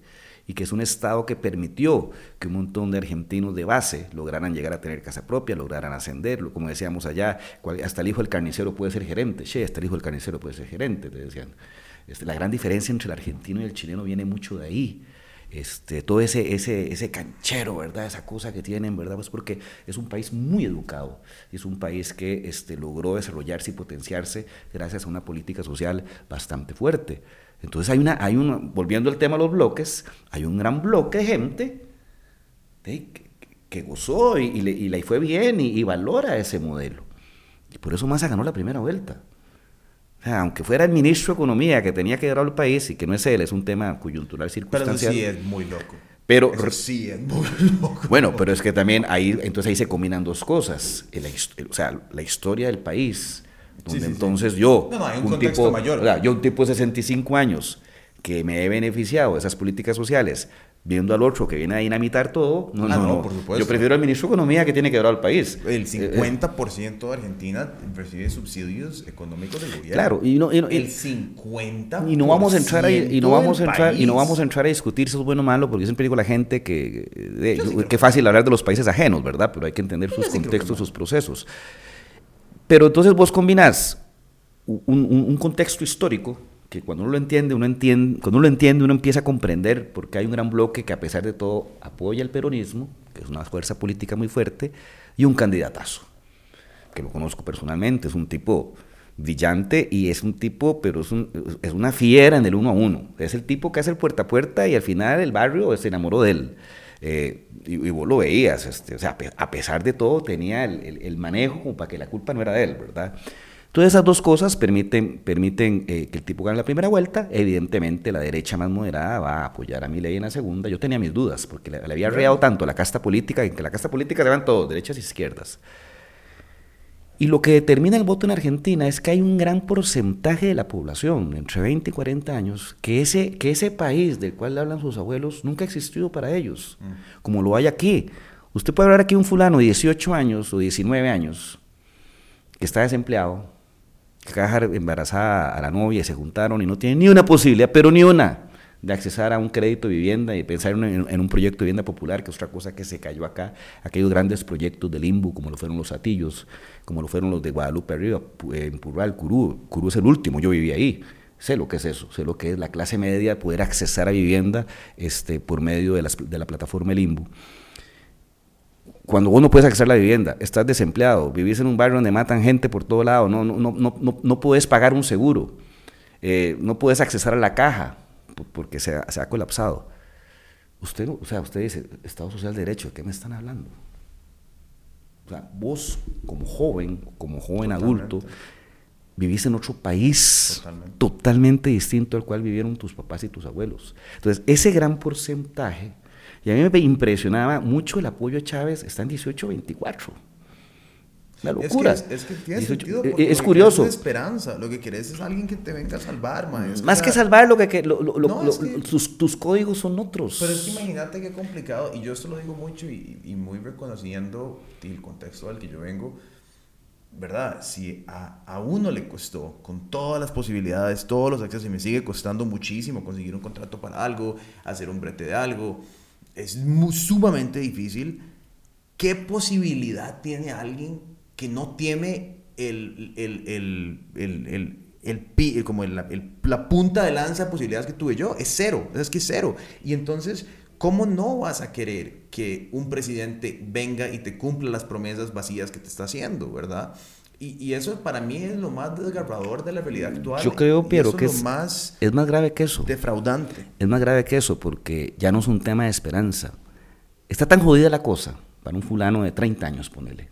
y que es un Estado que permitió que un montón de argentinos de base lograran llegar a tener casa propia, lograran ascenderlo, como decíamos allá, hasta el hijo del carnicero puede ser gerente, che, hasta el hijo del carnicero puede ser gerente, te decían. Este, la gran diferencia entre el argentino y el chileno viene mucho de ahí. Este, todo ese, ese, ese canchero, ¿verdad? Esa cosa que tienen, ¿verdad? Pues porque es un país muy educado, es un país que este, logró desarrollarse y potenciarse gracias a una política social bastante fuerte. Entonces hay una, hay un, volviendo al tema de los bloques, hay un gran bloque de gente que, gozó y, le, fue bien y, y valora ese modelo. Y por eso Massa ganó la primera vuelta aunque fuera el ministro de Economía que tenía que llevar al país y que no es él, es un tema coyuntural circunstancial. Pero sí es muy loco. Pero sí es muy loco. Bueno, pero es que también ahí, entonces ahí se combinan dos cosas. o sea, la historia del país, donde entonces yo, no, no, hay un, un tipo, mayor. yo un tipo de 65 años que me he beneficiado de esas políticas sociales, viendo al otro que viene a dinamitar todo, no, ah, no, no, por supuesto. Yo prefiero al ministro de Economía que tiene que dar al país. El 50% de Argentina recibe subsidios económicos del gobierno. Claro, y no, el 50%. Y no vamos a entrar a, y no vamos a entrar y no vamos a entrar a discutir si es bueno o malo, porque yo siempre digo a la gente que que fácil hablar de los países ajenos, ¿verdad? Pero hay que entender sus contextos, sus procesos. Pero entonces vos combinás un, contexto histórico que cuando uno lo entiende, uno entiende, cuando uno lo entiende, uno empieza a comprender porque hay un gran bloque que a pesar de todo apoya el peronismo, que es una fuerza política muy fuerte, y un candidatazo, que lo conozco personalmente, es un tipo brillante y es un tipo, pero es, es una fiera en el uno a uno. Es el tipo que hace el puerta a puerta y al final el barrio se enamoró de él. Eh, y, vos lo veías, este, o sea, a pesar de todo tenía el, el manejo como para que la culpa no era de él, ¿verdad? Todas esas dos cosas permiten, permiten eh, que el tipo gane la primera vuelta. Evidentemente, la derecha más moderada va a apoyar a mi ley en la segunda. Yo tenía mis dudas, porque le, había reado tanto la casta política, en que la casta política se van todos, derechas y izquierdas. Y lo que determina el voto en Argentina es que hay un gran porcentaje de la población, entre 20 y 40 años, que ese, que ese país del cual hablan sus abuelos nunca ha existido para ellos, mm. como lo hay aquí. Usted puede hablar aquí de un fulano de 18 años o 19 años que está desempleado, que dejar embarazada a la novia y se juntaron y no tienen ni una posibilidad, pero ni una, de accesar a un crédito de vivienda y pensar en, un proyecto de vivienda popular, que es otra cosa que se cayó acá, aquellos grandes proyectos de limbo, como lo fueron los Atillos, como lo fueron los de Guadalupe Arriba, en Purral, Curú, Curú es el último, yo viví ahí, sé lo que es eso, sé lo que es la clase media poder accesar a vivienda este, por medio de, de la plataforma Limbo. Cuando vos no puedes acceder a la vivienda, estás desempleado, vivís en un barrio donde matan gente por todo lado, no, no, no, no, no puedes pagar un seguro, eh, no puedes acceder a la caja porque se ha, se ha, colapsado. Usted, o sea, usted dice, Estado Social de Derecho, ¿de qué me están hablando? O sea, vos como joven, como joven adulto, vivís en otro país totalmente. totalmente distinto al cual vivieron tus papás y tus abuelos. Entonces, ese gran porcentaje y a mí me impresionaba mucho el apoyo a Chávez, está en 18-24. Una locura. Es que, es, que tiene sentido es curioso. Es esperanza. Lo que quieres es alguien que te venga a salvar, maestro. Más que salvar, lo que, lo, tus, códigos son otros. Pero es que imagínate qué complicado. Y yo esto lo digo mucho y, y muy reconociendo el contexto al que yo vengo. ¿Verdad? Si a, a, uno le costó, con todas las posibilidades, todos los accesos, y me sigue costando muchísimo conseguir un contrato para algo, hacer un brete de algo, es sumamente difícil. ¿Qué posibilidad tiene alguien que no tiene el, el, el, el, el como la punta de lanza de posibilidades que tuve yo? Es cero, es que es cero. Y entonces, ¿cómo no vas a querer que un presidente venga y te cumpla las promesas vacías que te está haciendo, verdad? Y, eso para mí es lo más desgarrador de la realidad actual. Yo creo, Piero, que es, más es más grave que eso. Defraudante. Es más grave que eso porque ya no es un tema de esperanza. Está tan jodida la cosa para un fulano de 30 años, ponele,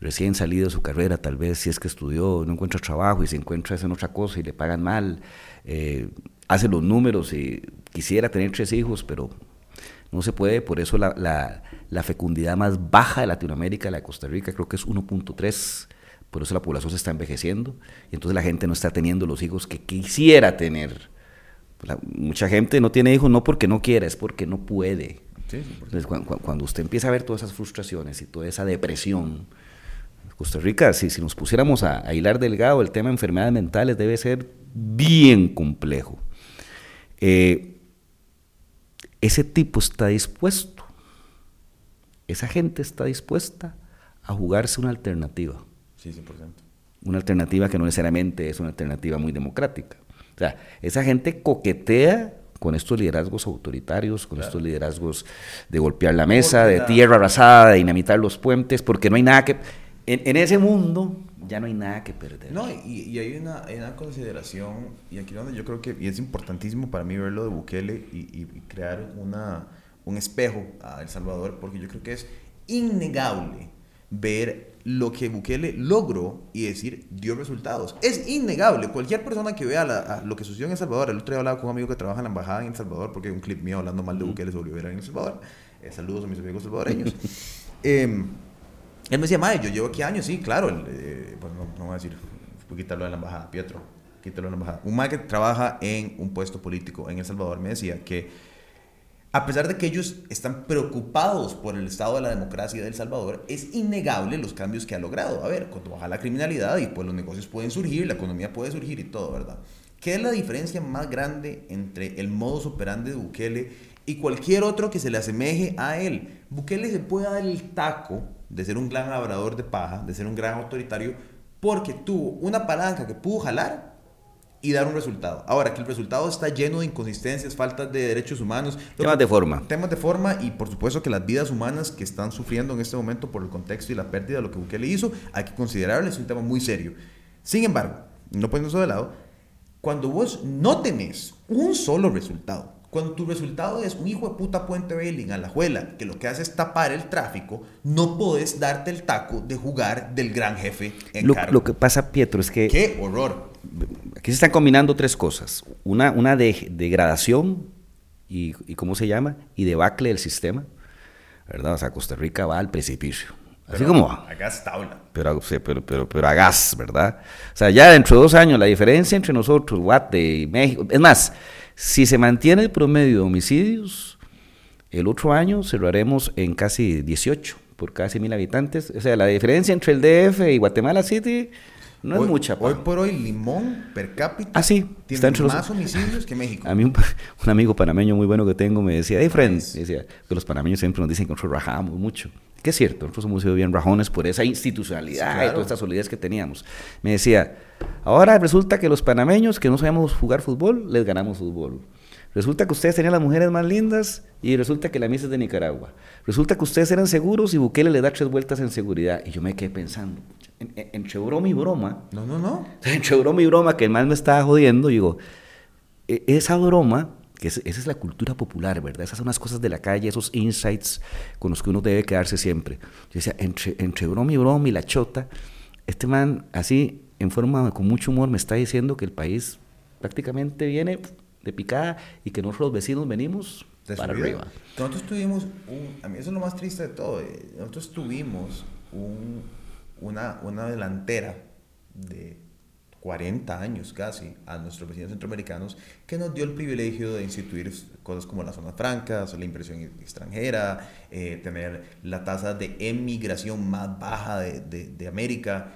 recién salido de su carrera, tal vez si es que estudió, no encuentra trabajo y se encuentra en otra cosa y le pagan mal, eh, hace los números y quisiera tener tres hijos, pero no se puede, por eso la, la, la fecundidad más baja de Latinoamérica, la de Costa Rica, creo que es 1.3, por eso la población se está envejeciendo y entonces la gente no está teniendo los hijos que quisiera tener. mucha gente no tiene hijos no porque no quiera, es porque no puede. entonces, cuando, usted empieza a ver todas esas frustraciones y toda esa depresión, Costa Rica, si, si nos pusiéramos a, a hilar delgado, el tema de enfermedades mentales debe ser bien complejo. Eh, ese tipo está dispuesto, esa gente está dispuesta a jugarse una alternativa. Sí, 100%. Una alternativa que no necesariamente es una alternativa muy democrática. O sea, esa gente coquetea con estos liderazgos autoritarios, con estos liderazgos de golpear la mesa, de tierra arrasada, de dinamitar los puentes, porque no hay nada que... En, ese mundo ya no hay nada que perder. No, y, hay, una, una, consideración, y aquí donde yo creo que y es importantísimo para mí verlo de Bukele y, y crear una, un espejo a El Salvador, porque yo creo que es innegable ver lo que Bukele logró y decir dio resultados. Es innegable. Cualquier persona que vea lo que sucedió en El Salvador, el otro día hablaba con un amigo que trabaja en la embajada en El Salvador, porque hay un clip mío hablando mal de Bukele sobre ver en El Salvador. Eh, saludos a mis amigos salvadoreños. Em, él me decía, Mae, yo llevo aquí años, sí, claro. Eh, pues no, no, voy a decir, voy a quitarlo de la embajada, Pietro, quítalo de la embajada. Un Mae que trabaja en un puesto político en El Salvador me decía que a pesar de que ellos están preocupados por el estado de la democracia de El Salvador, es innegable los cambios que ha logrado. A ver, cuando baja la criminalidad y pues los negocios pueden surgir, la economía puede surgir y todo, ¿verdad? ¿Qué es la diferencia más grande entre el modus operandi de Bukele y cualquier otro que se le asemeje a él? Bukele se puede dar el taco de ser un gran labrador de paja, de ser un gran autoritario, porque tuvo una palanca que pudo jalar y dar un resultado. Ahora, que el resultado está lleno de inconsistencias, faltas de derechos humanos. Temas de forma. Temas de forma y por supuesto que las vidas humanas que están sufriendo en este momento por el contexto y la pérdida de lo que Bukele hizo, hay que considerarlo, es un tema muy serio. Sin embargo, no poniendo eso de lado, cuando vos no tenés un solo resultado, cuando tu resultado es un hijo de puta puente Bailing a la juela, que lo que hace es tapar el tráfico, no podés darte el taco de jugar del gran jefe en lo, Lo que pasa, Pietro, es que... ¡Qué horror! Aquí se están combinando tres cosas. Una, una de, degradación y, y, ¿cómo se llama? Y debacle del sistema. ¿Verdad? O sea, Costa Rica va al precipicio. Así como A gas tabla. Pero, pero, pero, pero, a gas, ¿verdad? O sea, ya dentro de dos años, la diferencia entre nosotros, Guate y México. Es más, si se mantiene el promedio de homicidios, el otro año cerraremos en casi 18 por casi mil habitantes. O sea, la diferencia entre el DF y Guatemala City no es mucha. Hoy por hoy, Limón per cápita ah, sí, tiene más homicidios que México. A mí un, amigo panameño muy bueno que tengo me decía, hey friend, decía que los panameños siempre nos dicen que nosotros rajamos mucho. Que es cierto, nosotros hemos sido bien rajones por esa institucionalidad y toda esta solidez que teníamos. Me decía, ahora resulta que los panameños que no sabemos jugar fútbol, les ganamos fútbol. Resulta que ustedes tenían las mujeres más lindas y resulta que la misa es de Nicaragua. Resulta que ustedes eran seguros y Bukele le da tres vueltas en seguridad. Y yo me quedé pensando, entre broma y broma. No, no, no. Entre broma y broma, que el mal me estaba jodiendo, digo, e, esa broma, que esa es la cultura popular, ¿verdad? Esas son las cosas de la calle, esos insights con los que uno debe quedarse siempre. Yo decía, entre, entre broma y broma y la chota, este man, así, en forma, con mucho humor, me está diciendo que el país prácticamente viene de picada y que nosotros los vecinos venimos para arriba. Nosotros tuvimos, un, a mí eso es lo más triste de todo, eh, nosotros tuvimos un una, una delantera de 40 años casi a nuestros vecinos centroamericanos que nos dio el privilegio de instituir cosas como las zonas francas, la inversión extranjera, eh, tener la tasa de emigración más baja de, de, América.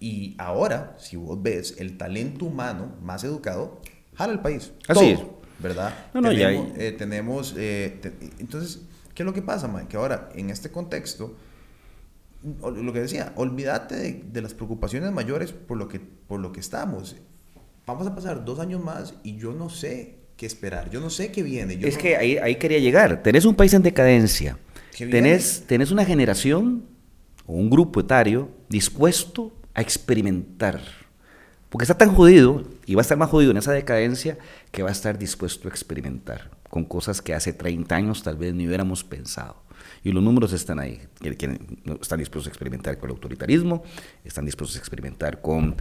Y ahora, si vos ves el talento humano más educado, jala el país. Así es. ¿Verdad? No, no, tenemos, ya eh, tenemos eh, entonces, ¿qué es lo que pasa, Mike? Que ahora, en este contexto, lo que decía, olvídate de, las preocupaciones mayores por lo, que, por lo que estamos. Vamos a pasar dos años más y yo no sé qué esperar, yo no sé qué viene. es que ahí, ahí, quería llegar. Tenés un país en decadencia, tenés, tenés una generación o un grupo etario dispuesto a experimentar. Porque está tan jodido y va a estar más jodido en esa decadencia que va a estar dispuesto a experimentar con cosas que hace 30 años tal vez ni hubiéramos pensado. Y los números están ahí. Están dispuestos a experimentar con el autoritarismo, están dispuestos a experimentar con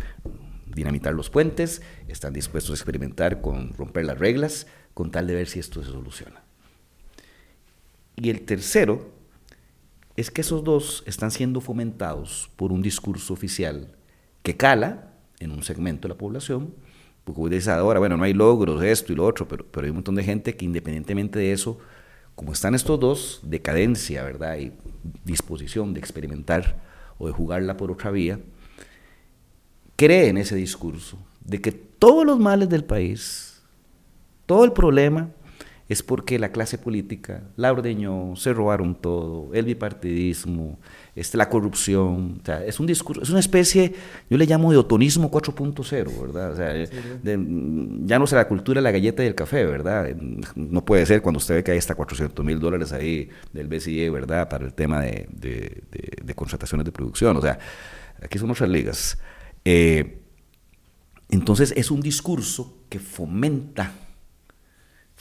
dinamitar los puentes, están dispuestos a experimentar con romper las reglas, con tal de ver si esto se soluciona. Y el tercero es que esos dos están siendo fomentados por un discurso oficial que cala en un segmento de la población, porque dice ahora, bueno, no hay logros, esto y lo otro, pero, pero hay un montón de gente que independientemente de eso, como están estos dos, decadencia, ¿verdad? Y disposición de experimentar o de jugarla por otra vía, cree en ese discurso de que todos los males del país, todo el problema, es porque la clase política la ordeñó, se robaron todo, el bipartidismo, este, la corrupción. O sea, es un discurso, es una especie, yo le llamo de otonismo 4.0, ¿verdad? O sea, ya no será la cultura la galleta y el café, ¿verdad? No puede ser cuando usted ve que hay hasta 400 mil dólares ahí del BCE, ¿verdad? Para el tema de, de, de, contrataciones de producción. O sea, aquí son otras ligas. Eh, entonces es un discurso que fomenta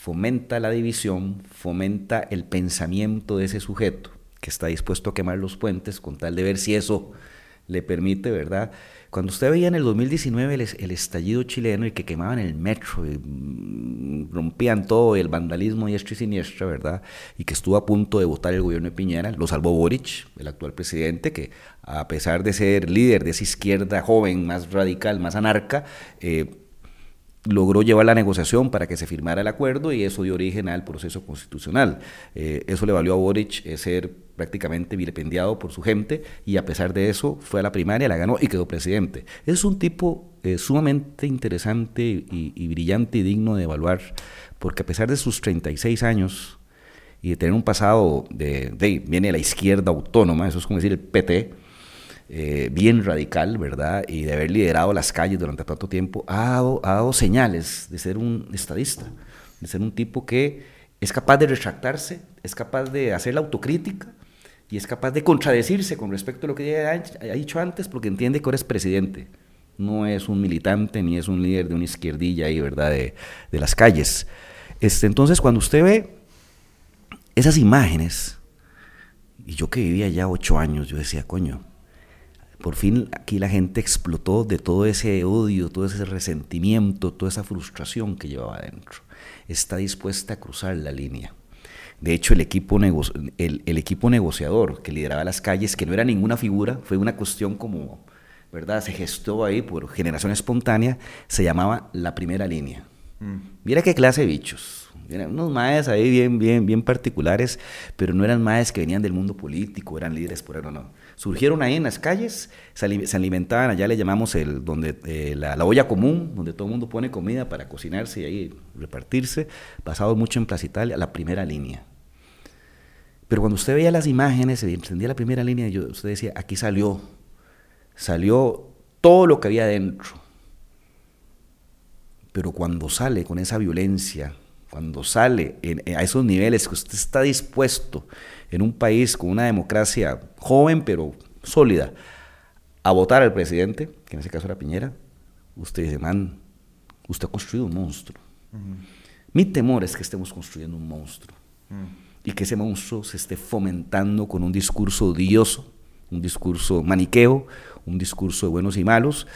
fomenta la división, fomenta el pensamiento de ese sujeto que está dispuesto a quemar los puentes con tal de ver si eso le permite, ¿verdad? Cuando usted veía en el 2019 el, estallido chileno y que quemaban el metro, y mm, rompían todo, el vandalismo y y siniestra, ¿verdad? Y que estuvo a punto de votar el gobierno de Piñera, lo salvó Boric, el actual presidente, que a pesar de ser líder de esa izquierda joven, más radical, más anarca, eh, logró llevar la negociación para que se firmara el acuerdo y eso dio origen al proceso constitucional. Eh, eso le valió a Boric eh, ser prácticamente vilipendiado por su gente y a pesar de eso fue a la primaria, la ganó y quedó presidente. Es un tipo eh, sumamente interesante y, brillante y digno de evaluar porque a pesar de sus 36 años y de tener un pasado de, de viene la izquierda autónoma, eso es como decir el PT, eh, bien radical, ¿verdad? Y de haber liderado las calles durante tanto tiempo, ha dado, señales de ser un estadista, de ser un tipo que es capaz de retractarse, es capaz de hacer la autocrítica y es capaz de contradecirse con respecto a lo que ya ha dicho antes porque entiende que ahora es presidente. No es un militante ni es un líder de una izquierdilla ahí, ¿verdad? De, de las calles. Este, entonces, cuando usted ve esas imágenes, y yo que vivía ya ocho años, yo decía, coño, por fin aquí la gente explotó de todo ese odio, todo ese resentimiento, toda esa frustración que llevaba adentro. Está dispuesta a cruzar la línea. De hecho, el equipo, el, equipo negociador que lideraba las calles, que no era ninguna figura, fue una cuestión como, ¿verdad? Se gestó ahí por generación espontánea, se llamaba la primera línea. Mm. Mira qué clase de bichos. Eran unos maes ahí bien, bien, bien particulares, pero no eran maes que venían del mundo político, eran líderes por no, no surgieron ahí en las calles, se, alimentaban, allá le llamamos el, donde, eh, la, olla común, donde todo el mundo pone comida para cocinarse y ahí repartirse, basado mucho en Plaza Italia, la primera línea. Pero cuando usted veía las imágenes, se encendía la primera línea, yo, usted decía, aquí salió, salió todo lo que había dentro. Pero cuando sale con esa violencia, cuando sale a esos niveles que usted está dispuesto en un país con una democracia joven pero sólida a votar al presidente, que en ese caso era Piñera, usted dice, man, usted ha construido un monstruo. Mi temor es que estemos construyendo un monstruo y que ese monstruo se esté fomentando con un discurso odioso, un discurso maniqueo, un discurso de buenos y malos,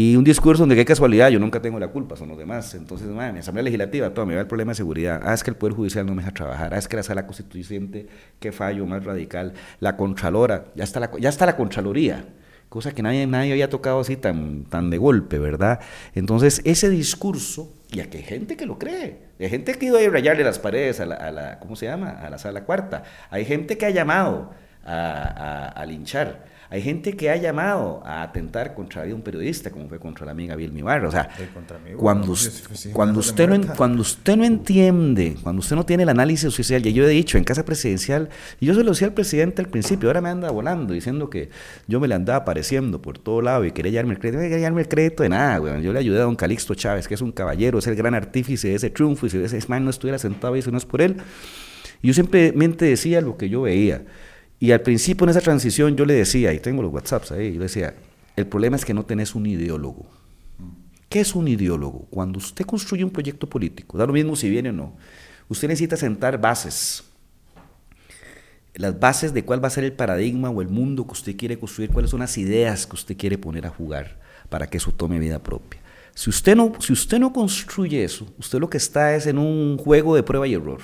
y un discurso donde qué casualidad, yo nunca tengo la culpa, son los demás. Entonces, mi Asamblea Legislativa, todo me va el problema de seguridad. Ah, es que el Poder Judicial no me deja trabajar. Ah, es que la Sala Constituyente, qué fallo más radical. La Contralora, ya está la, ya está la Contraloría, cosa que nadie, nadie había tocado así tan, tan de golpe, ¿verdad? Entonces, ese discurso, y aquí hay gente que lo cree. Hay gente que ha ido a rayarle las paredes a la, a la, ¿cómo se llama? A la Sala Cuarta. Hay gente que ha llamado a, a linchar. Hay gente que ha llamado a atentar contra un periodista, como fue contra la amiga Vilmi Barra. O sea, cuando, cuando, usted no, cuando usted no entiende, cuando usted no tiene el análisis oficial, y yo he dicho en casa presidencial, y yo se lo decía al presidente al principio, ahora me anda volando diciendo que yo me le andaba apareciendo por todo lado y quería llevarme el crédito. No quería llevarme el crédito de nada, güey. Yo le ayudé a don Calixto Chávez, que es un caballero, es el gran artífice de ese triunfo, y si ese man no estuviera sentado ahí, si no es por él. Y yo simplemente decía lo que yo veía. Y al principio en esa transición yo le decía, y tengo los WhatsApps ahí, yo le decía, el problema es que no tenés un ideólogo. ¿Qué es un ideólogo? Cuando usted construye un proyecto político, da lo mismo si viene o no, usted necesita sentar bases. las bases de cuál va a ser el paradigma o el mundo que usted quiere construir, cuáles son las ideas que usted quiere poner a jugar para que eso tome vida propia. Si usted no, si usted no construye eso, usted lo que está es en un juego de prueba y error.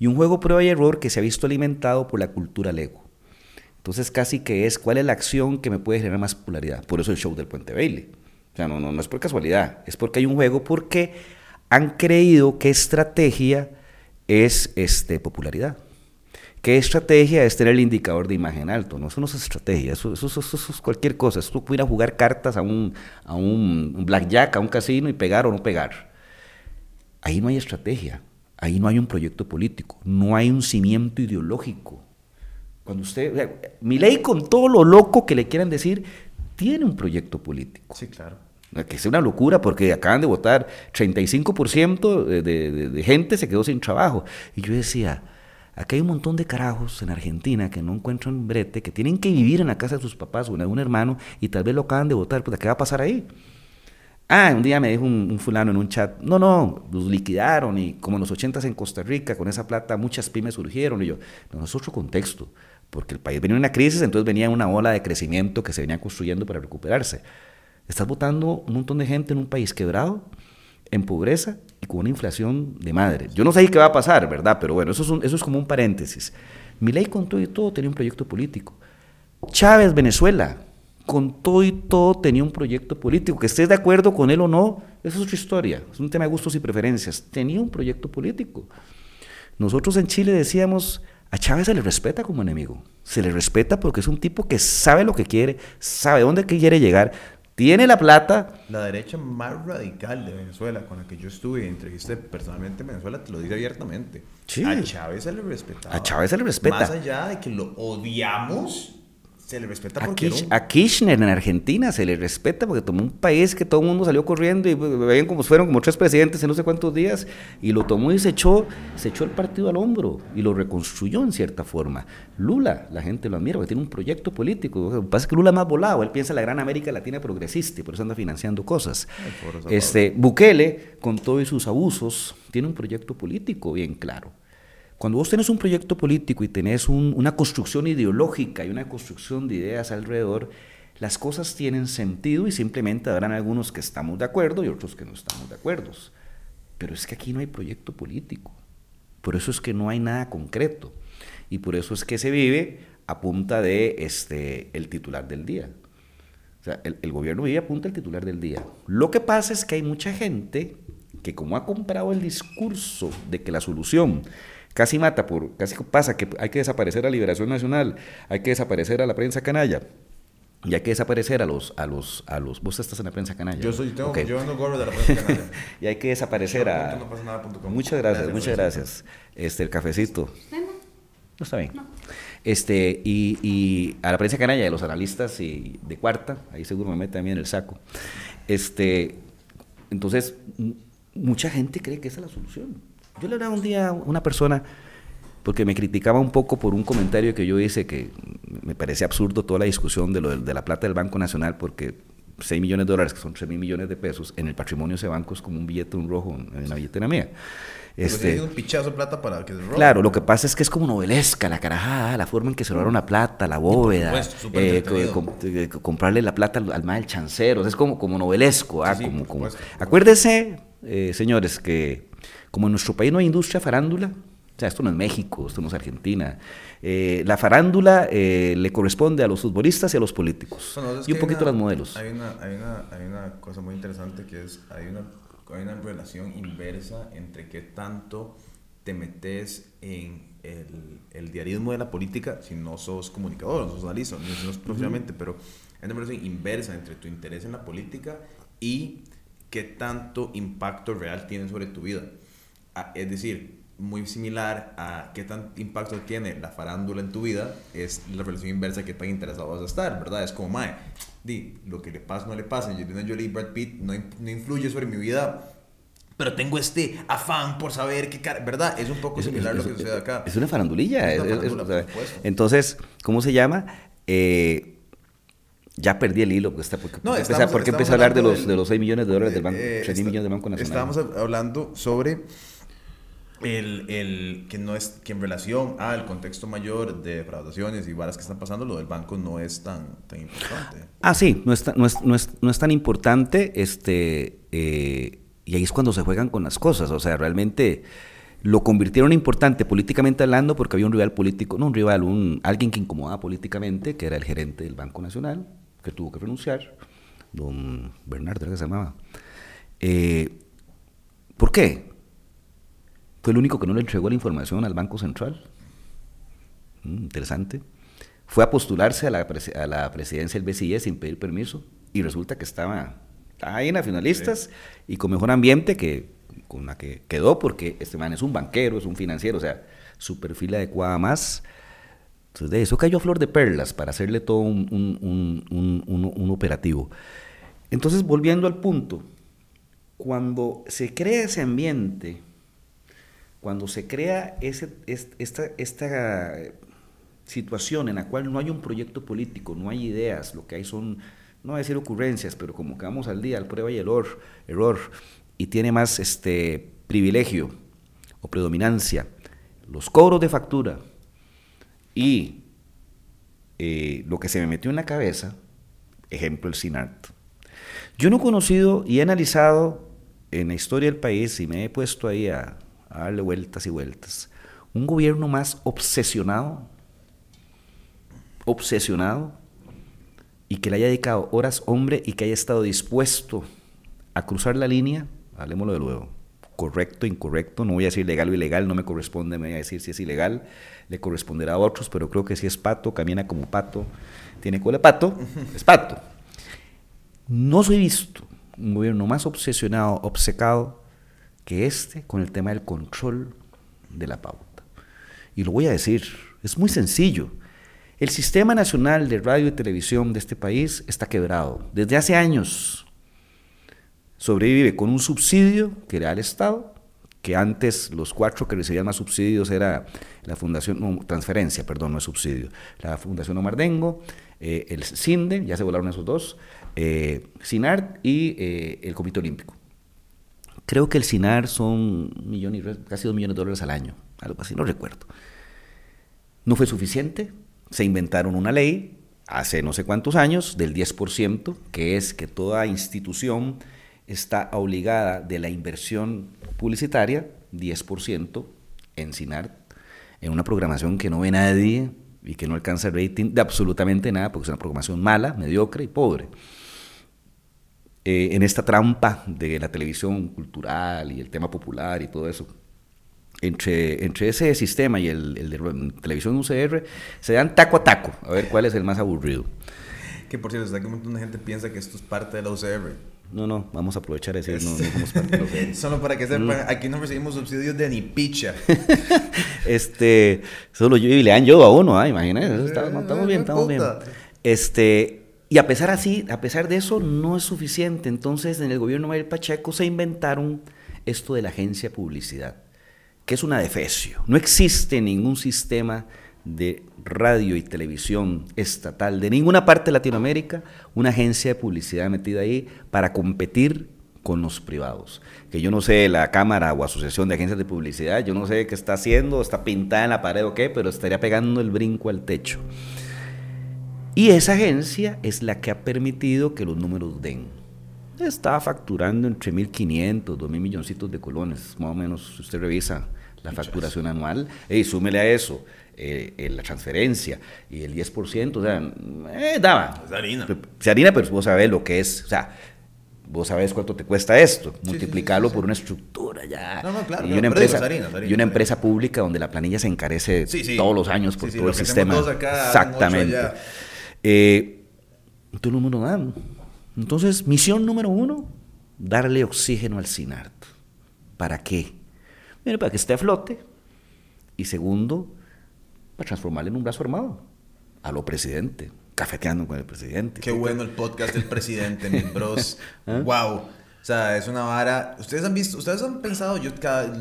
Y un juego prueba y error que se ha visto alimentado por la cultura Lego. Entonces casi que es cuál es la acción que me puede generar más popularidad. Por eso el show del Puente Bailey. O sea, no, no, no es por casualidad, es porque hay un juego, porque han creído que estrategia es este, popularidad. ¿Qué estrategia es tener el indicador de imagen alto? No, eso no es estrategia, eso, es cualquier cosa. Eso puede ir a jugar cartas a un, a un blackjack, a un casino y pegar o no pegar. Ahí no hay estrategia, ahí no hay un proyecto político, no hay un cimiento ideológico. Cuando usted, mi ley con todo lo loco que le quieran decir, tiene un proyecto político. Sí, claro. Que es una locura porque acaban de votar 35% de, de, de gente se quedó sin trabajo. Y yo decía, Aquí hay un montón de carajos en Argentina que no encuentran brete, que tienen que vivir en la casa de sus papás o de un hermano y tal vez lo acaban de votar. ¿Qué va a pasar ahí? Ah, un día me dijo un, fulano en un chat, no, no, los liquidaron y como en los ochentas en Costa Rica, con esa plata muchas pymes surgieron. Y yo, no, es otro contexto, porque el país venía en una crisis, entonces venía una ola de crecimiento que se venía construyendo para recuperarse. Estás votando un montón de gente en un país quebrado, en pobreza y con una inflación de madre. Yo no sé qué va a pasar, ¿verdad? Pero bueno, eso es, eso es como un paréntesis. Mi ley con todo y todo tenía un proyecto político. Chávez, Venezuela, con todo y todo tenía un proyecto político. Que estés de acuerdo con él o no, eso es otra historia. Es un tema de gustos y preferencias. Tenía un proyecto político. Nosotros en Chile decíamos, a Chávez se le respeta como enemigo. Se le respeta porque es un tipo que sabe lo que quiere, sabe dónde quiere llegar, tiene la plata. La derecha más radical de Venezuela, con la que yo estuve y entrevisté personalmente en Venezuela, te lo dice abiertamente. A Chávez se le respeta. A Chávez se le respeta. Más allá de que lo odiamos, se le respeta porque a, Kirchner en Argentina se le respeta porque tomó un país que todo el mundo salió corriendo y veían como fueron como tres presidentes en no sé cuántos días y lo tomó y se echó, se echó el partido al hombro y lo reconstruyó en cierta forma. Lula, la gente lo admira porque tiene un proyecto político. Lo que pasa es que Lula más volado, él piensa en la gran América Latina progresista y por eso anda financiando cosas. Este, Bukele, con todos sus abusos, tiene un proyecto político bien claro. Cuando vos tenés un proyecto político y tenés una construcción ideológica y una construcción de ideas alrededor, las cosas tienen sentido y simplemente habrán algunos que estamos de acuerdo y otros que no estamos de acuerdo. Pero es que aquí no hay proyecto político. Por eso es que no hay nada concreto. Y por eso es que se vive a punta de este, el titular del día. O sea, el, el gobierno vive a punta del titular del día. Lo que pasa es que hay mucha gente que como ha comprado el discurso de que la solución casi mata por, casi pasa que hay que desaparecer a Liberación Nacional, hay que desaparecer a la prensa canalla. Y hay que desaparecer a los, a los, a los, vos estás en la prensa canalla. Yo soy, tengo, yo ando gorro de la prensa canalla. y hay que desaparecer a. muchas gracias, muchas gracias. Este, el cafecito. No está bien. Este, y, y, a la prensa canalla, de los analistas y de cuarta, ahí seguro me mete también en el saco. Este, entonces, mucha gente cree que esa es la solución. Yo le hablaba un día a una persona porque me criticaba un poco por un comentario que yo hice que me parece absurdo toda la discusión de, lo de, la plata del Banco Nacional porque 6 millones de dólares, que son 3 mil millones de pesos, en el patrimonio de ese banco es como un billete un rojo en la billetera mía. Este, un pichazo de plata para que se robe. Claro, lo que pasa es que es como novelesca la carajada, la forma en que se robaron la plata, la bóveda, eh, eh, comprarle la plata al, mal chancero, es como, como novelesco. Ah, como, como, acuérdese, eh, señores, que como en nuestro país no hay industria farándula, o sea, esto no es México, esto no es Argentina. Eh, la farándula eh, le corresponde a los futbolistas y a los políticos. y un poquito a los modelos. Hay una, hay, una, hay una, cosa muy interesante que es, hay una, hay una relación inversa entre qué tanto te metes en el, el, diarismo de la política si no sos comunicador, no sos analista, no sos profesionalmente, pero hay una relación inversa entre tu interés en la política y qué tanto impacto real tiene sobre tu vida es decir, muy similar a qué tan impacto tiene la farándula en tu vida, es la relación inversa, qué tan interesado vas a estar, ¿verdad? Es como, mae, di, lo que le pasa no le pasa. Angelina Jolie y Brad Pitt no, no influye sobre mi vida, pero tengo este afán por saber qué ¿verdad? Es un poco similar a lo que sucede acá. Es una farandulilla. entonces, ¿cómo se llama? Eh, ya perdí el hilo, porque, está, porque, no, porque, empecé a hablar de los, de los 6 millones de dólares del banco, 6 eh, millones del Banco Nacional. Estábamos hablando sobre el, el, que, no es, que en relación al contexto mayor de defraudaciones y varas que están pasando, lo del banco no es tan, tan importante. Ah, sí, no es, no es, no es, no es tan importante. Este, eh, y ahí es cuando se juegan con las cosas. O sea, realmente lo convirtieron importante políticamente hablando porque había un rival político, no un rival, un, alguien que incomodaba políticamente, que era el gerente del Banco Nacional, que tuvo que renunciar, don Bernardo, ¿qué se llamaba? Eh, ¿Por qué? Fue el único que no le entregó la información al Banco Central. Mm, interesante. Fue a postularse a la, a la, presidencia del BCE sin pedir permiso y resulta que estaba, ahí en las finalistas y con mejor ambiente que con la que quedó porque este man es un banquero, es un financiero, o sea, su perfil adecuada más. Entonces de eso cayó a flor de perlas para hacerle todo un, un, un, un operativo. Entonces, volviendo al punto, cuando se crea ese ambiente, cuando se crea esta, esta situación en la cual no hay un proyecto político, no hay ideas, lo que hay son, no voy a decir ocurrencias, pero como que vamos al día, al prueba y error, error y tiene más este, privilegio o predominancia los cobros de factura y eh, lo que se me metió en la cabeza, ejemplo el SINART. Yo no he conocido y he analizado en la historia del país y me he puesto ahí a, a darle vueltas y vueltas. Un gobierno más obsesionado, obsesionado, y que le haya dedicado horas hombre y que haya estado dispuesto a cruzar la línea, hablemoslo de luego, correcto, incorrecto, no voy a decir legal o ilegal, no me corresponde, me voy a decir si es ilegal, le corresponderá a otros, pero creo que si es pato, camina como pato, tiene cola de pato, es pato. No soy visto un gobierno más obsesionado, obcecado que este con el tema del control de la pauta. Y lo voy a decir, es muy sencillo. El Sistema Nacional de Radio y Televisión de este país está quebrado. Desde hace años sobrevive con un subsidio que le da el Estado, que antes los cuatro que recibían más subsidios era la Fundación, no, transferencia, perdón, no es subsidio, la Fundación Omardengo, eh, el CINDE, ya se volaron esos dos, eh, SINAR y eh, el Comité Olímpico. Creo que el SINAR son casi dos millones de dólares al año, algo así, no recuerdo. No fue suficiente, se inventaron una ley hace no sé cuántos años del 10%, que es que toda institución está obligada de la inversión publicitaria, 10% en SINAR, en una programación que no ve nadie y que no alcanza el rating de absolutamente nada, porque es una programación mala, mediocre y pobre. Eh, en esta trampa de la televisión cultural y el tema popular y todo eso, entre, entre ese sistema y el, el de televisión UCR, se dan taco a taco, a ver cuál es el más aburrido. Que por cierto, está que un montón de gente piensa que esto es parte de la UCR. No, no, vamos a aprovechar ese. No, no somos parte de la UCR. Solo para que sepan, mm. aquí no recibimos subsidios de ni picha. este, solo yo y le dan yo a uno, ah, imagínate. Estamos, estamos bien, estamos bien. Este, y a pesar así, a pesar de eso, no es suficiente. Entonces, en el gobierno de Manuel Pacheco se inventaron esto de la agencia de publicidad, que es una defecio. No existe ningún sistema de radio y televisión estatal de ninguna parte de Latinoamérica una agencia de publicidad metida ahí para competir con los privados. Que yo no sé la Cámara o Asociación de Agencias de Publicidad, yo no sé qué está haciendo, está pintada en la pared o qué, pero estaría pegando el brinco al techo. Y esa agencia es la que ha permitido que los números den. Está facturando entre 1.500, 2.000 milloncitos de colones, más o menos, si usted revisa la facturación anual, y súmele a eso eh, la transferencia y el 10%, o sea, eh, daba. Es harina. Es harina, pero vos sabés lo que es, o sea, vos sabés cuánto te cuesta esto, multiplicarlo por una estructura ya. No, no, claro. Y una, empresa, y una empresa pública donde la planilla se encarece todos los años por todo el sistema. Exactamente. Eh, entonces, número dan. Entonces, misión número uno, darle oxígeno al SINART. ¿Para qué? Mira, para que esté a flote. Y segundo, para transformarle en un brazo armado a lo presidente, cafeteando con el presidente. Qué bueno el podcast del presidente, mis bros. Wow. ¿Ah? O sea, es una vara. Ustedes han visto, ustedes han pensado, yo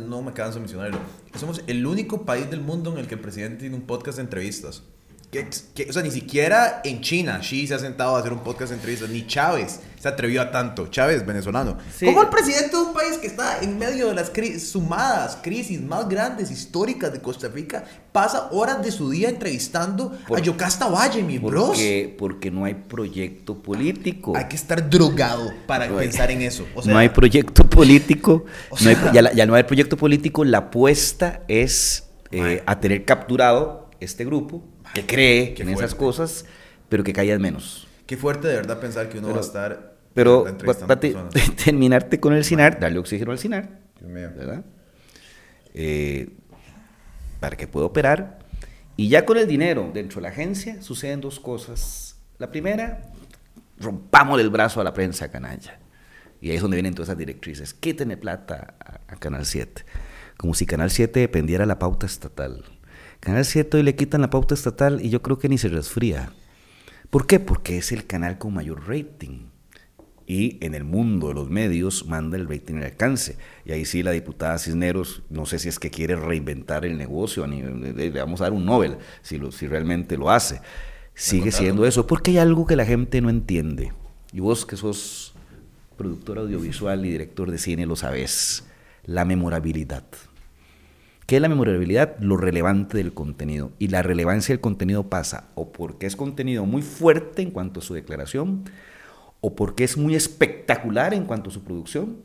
no me canso de mencionarlo, somos el único país del mundo en el que el presidente tiene un podcast de entrevistas. Que, que- o sea, ni siquiera en China, Xi se ha sentado a hacer un podcast de entrevistas, ni Chávez se atrevió a tanto. Chávez, venezolano. Sí. ¿Cómo el presidente de un país que está en medio de las cri- sumadas crisis más grandes históricas de Costa Rica pasa horas de su día entrevistando Por- a Yocasta Valle, mi bros? Porque, porque no hay proyecto político. Hay que estar drogado para No hay- pensar en eso. O sea, no hay proyecto político. O no hay- sea- ya, no hay proyecto político. La apuesta es eh, a tener capturado este grupo que cree en esas fuerte. cosas, pero que callan menos. Qué fuerte de verdad pensar que uno va a estar Pero para te- terminarte con el CINAR, darle oxígeno al CINAR, Dios mío. ¿verdad? Eh, para que pueda operar. Y ya con el dinero dentro de la agencia suceden dos cosas. La primera, rompamos el brazo a la prensa canalla. Y ahí es donde vienen todas esas directrices. Quítenle plata a, a Canal 7. Como si Canal 7 dependiera de la pauta estatal. Canal 7 hoy le quitan la pauta estatal y yo creo que ni se resfría. ¿Por qué? Porque es el canal con mayor rating. Y en el mundo de los medios manda el rating el alcance. Y ahí sí la diputada Cisneros, no sé si es que quiere reinventar el negocio, le vamos a dar un Nobel, si, lo, si realmente lo hace. Sigue siendo eso, porque hay algo que la gente no entiende. Y vos que sos productor audiovisual y director de cine lo sabes. La memorabilidad. ¿Qué es la memorabilidad? Lo relevante del contenido. Y la relevancia del contenido pasa o porque es contenido muy fuerte en cuanto a su declaración, o porque es muy espectacular en cuanto a su producción,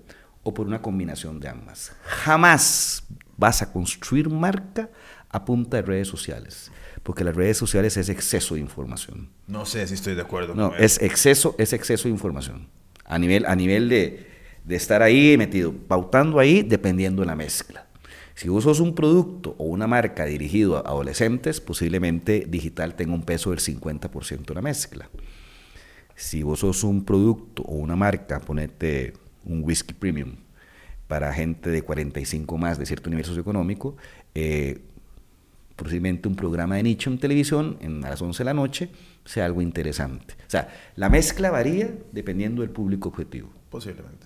o por una combinación de ambas. Jamás vas a construir marca a punta de redes sociales, porque las redes sociales es exceso de información. No sé si estoy de acuerdo No, con eso. es exceso, es exceso de información. A nivel, a nivel de, de estar ahí metido, pautando ahí, dependiendo de la mezcla. Si vos sos un producto o una marca dirigido a adolescentes, posiblemente digital tenga un peso del 50% de la mezcla. Si vos sos un producto o una marca, ponete un whisky premium para gente de 45 más de cierto nivel socioeconómico, eh, posiblemente un programa de nicho en televisión en, a las 11 de la noche sea algo interesante. O sea, la mezcla varía dependiendo del público objetivo. Posiblemente.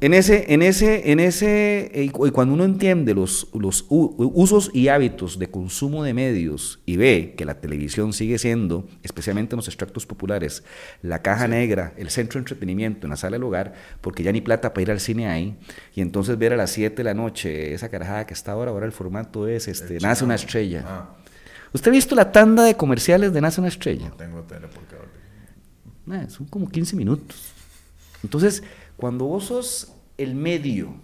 En ese, en ese, en ese, eh, y cu- y cuando uno entiende los, los usos y hábitos de consumo de medios y ve que la televisión sigue siendo, especialmente en los extractos populares, la caja negra, el centro de entretenimiento en la sala del hogar, porque ya ni plata para ir al cine hay, y entonces ver a las 7 de la noche esa carajada que está ahora, ahora el formato es, este, nace una estrella. Ah, ¿Usted ha visto la tanda de comerciales de Nace una estrella? no tengo tele por cable. Eh, son como 15 minutos. Entonces, cuando vos sos el medio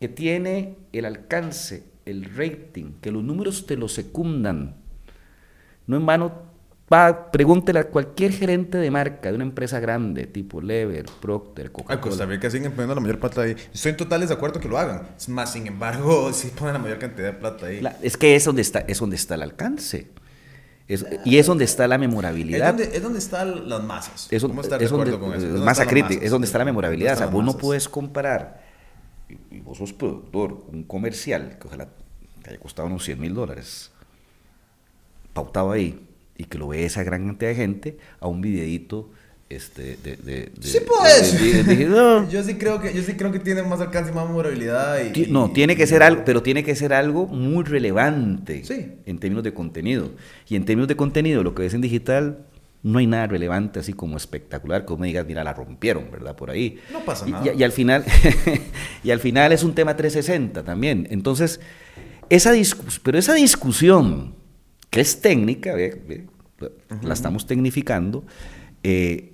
que tiene el alcance, el rating, que los números te lo secundan, no en vano, va, pregúntele a cualquier gerente de marca de una empresa grande, tipo Lever, Procter, Ay, Costa Coca-Cola. Rica siguen poniendo la mayor plata ahí. Estoy en total desacuerdo que lo hagan. Más, sin embargo, sí ponen la mayor cantidad de plata ahí. La- es que es donde está, es donde está el alcance. Es- y es donde está la es, memorabilidad. donde, es donde están las masas. Eso, ¿Cómo estar de es donde, con eso? es ¿Dónde masa crítica, es donde está la memorabilidad. O ¿Dónde sea, vos no puedes comparar, y, y vos sos productor, un comercial que ojalá te haya costado unos 100 mil dólares, pautado ahí, y que lo ve esa gran cantidad de gente, a un videíto este, de, de, de- Sí de- de- no, Yo sí creo que yo sí creo que tiene más alcance y más memorabilidad y, Ti- No, tiene que ser algo, pero tiene que ser algo muy relevante Sí. en términos de contenido. Y en términos de contenido, lo que ves en digital, no hay nada relevante así como espectacular, como digas, mira, la rompieron, ¿verdad? Por ahí. No pasa nada. Y, y al final, y al final es un tema 360 también. Entonces, esa discus pero esa discusión, que es técnica, ve, ve, la estamos tecnificando, eh,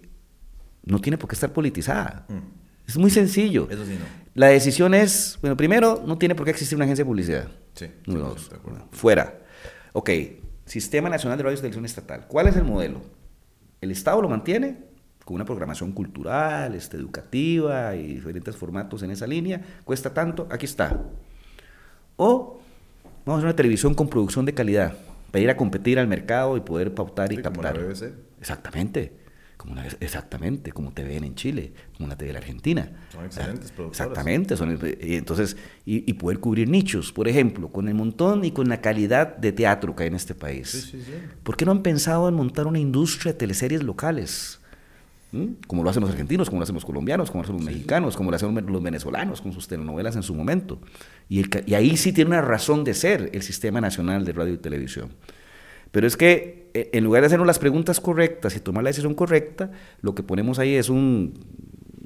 no tiene por qué estar politizada. Mm. Es muy sencillo. Eso sí no. La decisión es, bueno, primero, no tiene por qué existir una agencia de publicidad. Sí, Número 100% dos, de acuerdo. fuera. Ok, Sistema Nacional de Radio y Televisión Estatal. ¿Cuál es el modelo? El Estado lo mantiene con una programación cultural, este, educativa y diferentes formatos en esa línea. Cuesta tanto, aquí está. O vamos a hacer una televisión con producción de calidad para ir a competir al mercado y poder pautar y Sí, como la captar. BBC. Exactamente. Como una- exactamente, como TVN en Chile, como la TV en Argentina. Son excelentes productoras. Exactamente. son- y entonces, y, y poder cubrir nichos, por ejemplo, con el montón y con la calidad de teatro que hay en este país. Sí, sí, sí. ¿Por qué no han pensado en montar una industria de teleseries locales? ¿Mm? Como lo hacen los argentinos, como lo hacen los colombianos, como lo hacen los mexicanos, como lo hacen los venezolanos con sus telenovelas en su momento. Y, el y ahí sí tiene una razón de ser el Sistema Nacional de Radio y Televisión. Pero es que eh, en lugar de hacernos las preguntas correctas y tomar la decisión correcta, lo que ponemos ahí es un,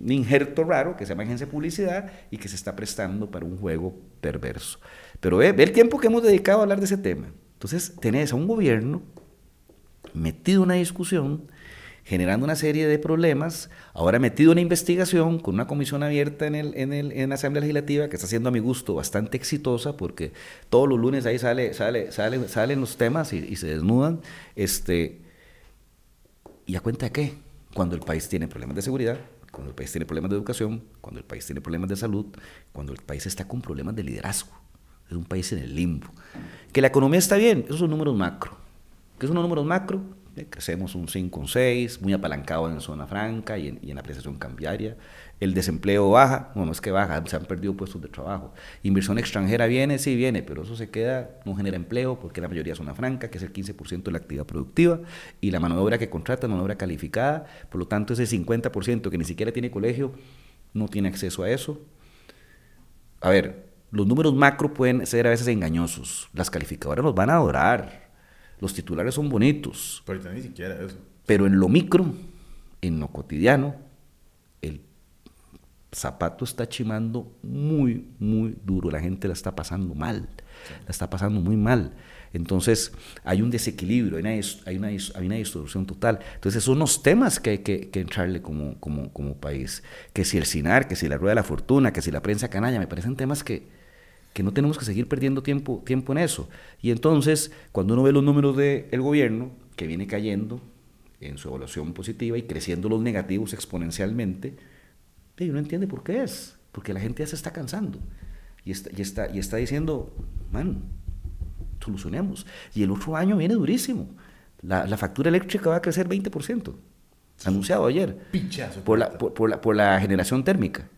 injerto raro que se llama agencia de publicidad y que se está prestando para un juego perverso. Pero ve, ve el tiempo que hemos dedicado a hablar de ese tema. Entonces, tenés a un gobierno metido en una discusión generando una serie de problemas, ahora metido en investigación con una comisión abierta en, el, en, el, en la Asamblea Legislativa que está siendo a mi gusto bastante exitosa porque todos los lunes ahí sale, sale, sale, salen los temas y, se desnudan. Este, ¿Y a cuenta de qué? Cuando el país tiene problemas de seguridad, cuando el país tiene problemas de educación, cuando el país tiene problemas de salud, cuando el país está con problemas de liderazgo. Es un país en el limbo. Que la economía está bien, esos son números macro. ¿Qué son los números macro? Crecemos un 5, un 6, muy apalancado en zona franca y en, y en, apreciación cambiaria. El desempleo baja, bueno, es que baja, se han perdido puestos de trabajo. Inversión extranjera viene, sí viene, pero eso se queda, no genera empleo porque la mayoría es zona franca, que es el 15% de la actividad productiva, y la mano de obra que contrata mano de obra calificada, por lo tanto ese 50% que ni siquiera tiene colegio no tiene acceso a eso. A ver, los números macro pueden ser a veces engañosos, las calificadoras los van a adorar los titulares son bonitos. Pero ni siquiera eso. Pero en lo micro, en lo cotidiano, el zapato está chimando muy, muy duro. La gente la está pasando mal. La está pasando muy mal. Entonces hay un desequilibrio, hay una, hay una, hay una distorsión total. Entonces son los temas que hay que, que entrarle como, como, como, país. Que si el SINAR, que si la Rueda de la Fortuna, que si la prensa canalla, me parecen temas que, que no tenemos que seguir perdiendo tiempo, tiempo en eso. Y entonces, cuando uno ve los números del gobierno, que viene cayendo en su evaluación positiva y creciendo los negativos exponencialmente, y uno entiende por qué es, porque la gente ya se está cansando y está, y está, y está diciendo, man, solucionemos. Y el otro año viene durísimo. La, la factura eléctrica va a crecer 20%, anunciado ayer, por la, por, la, por la generación térmica.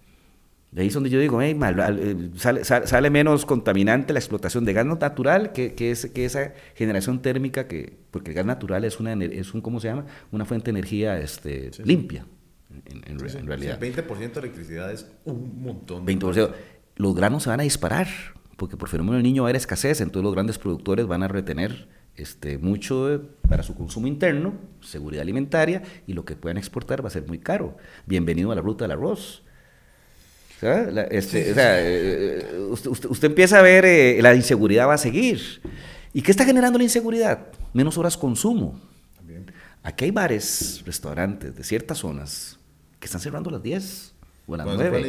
De ahí es donde yo digo, hey, mal, eh, sale, sale, menos contaminante la explotación de gas natural que, que, es, que esa generación térmica, que, porque el gas natural es, una, es un, ¿cómo se llama? Una fuente de energía este, limpia, en, en, realidad. el 20% de electricidad es un montón. 20%. Los granos se van a disparar, porque por fenómeno del niño va a haber escasez, entonces los grandes productores van a retener este, mucho para su consumo interno, seguridad alimentaria, y lo que puedan exportar va a ser muy caro. Bienvenido a la ruta del arroz este, eh, usted, empieza a ver, eh, la inseguridad va a seguir. ¿Y qué está generando la inseguridad? Menos horas consumo. Aquí hay bares, restaurantes de ciertas zonas que están cerrando a las 10 o a las 9. de,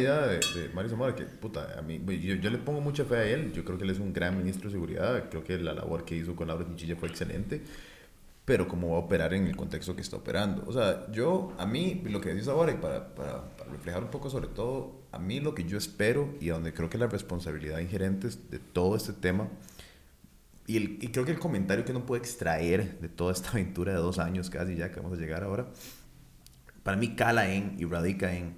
de Mario Zamora, que puta, a mí, yo, yo, le pongo mucha fe a él. Yo creo que él es un gran ministro de seguridad. Creo que la labor que hizo con Laura Chinchilla fue excelente pero cómo va a operar en el contexto que está operando. O sea, yo, a mí, lo que decís ahora, y para, para, reflejar un poco sobre todo, a mí lo que yo espero y donde creo que la responsabilidad ingerente de todo este tema, y, el, y creo que el comentario que uno puede extraer de toda esta aventura de dos años casi ya que vamos a llegar ahora, para mí cala en y radica en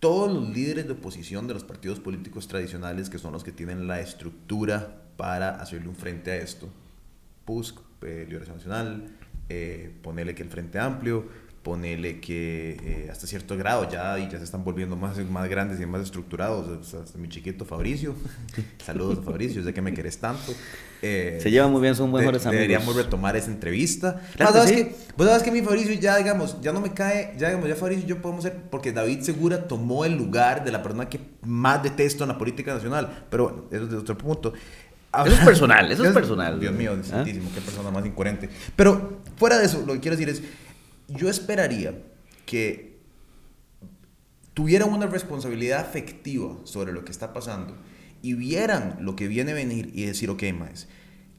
todos los líderes de oposición de los partidos políticos tradicionales, que son los que tienen la estructura para hacerle un frente a esto, PUSC, eh, Liberación Nacional, eh, ponerle que el Frente Amplio, ponerle que eh, hasta cierto grado ya, y ya se están volviendo más, más grandes y más estructurados, hasta mi chiquito Fabricio, saludos a Fabricio, sé que me querés tanto. Eh, se llevan muy bien, son buenos amigos. Deberíamos retomar esa entrevista. Claro ¿sabes, que, vos sabes que mi Fabricio ya, digamos, ya no me cae, ya digamos, ya Fabricio yo podemos ser, porque David Segura tomó el lugar de la persona que más detesto en la política nacional, pero bueno, eso es de otro punto. Eso es personal, eso es personal. Dios mío, ¿Ah? qué persona más incoherente. Pero fuera de eso, lo que quiero decir es, yo esperaría que tuvieran una responsabilidad afectiva sobre lo que está pasando y vieran lo que viene a venir y decir, ok, más,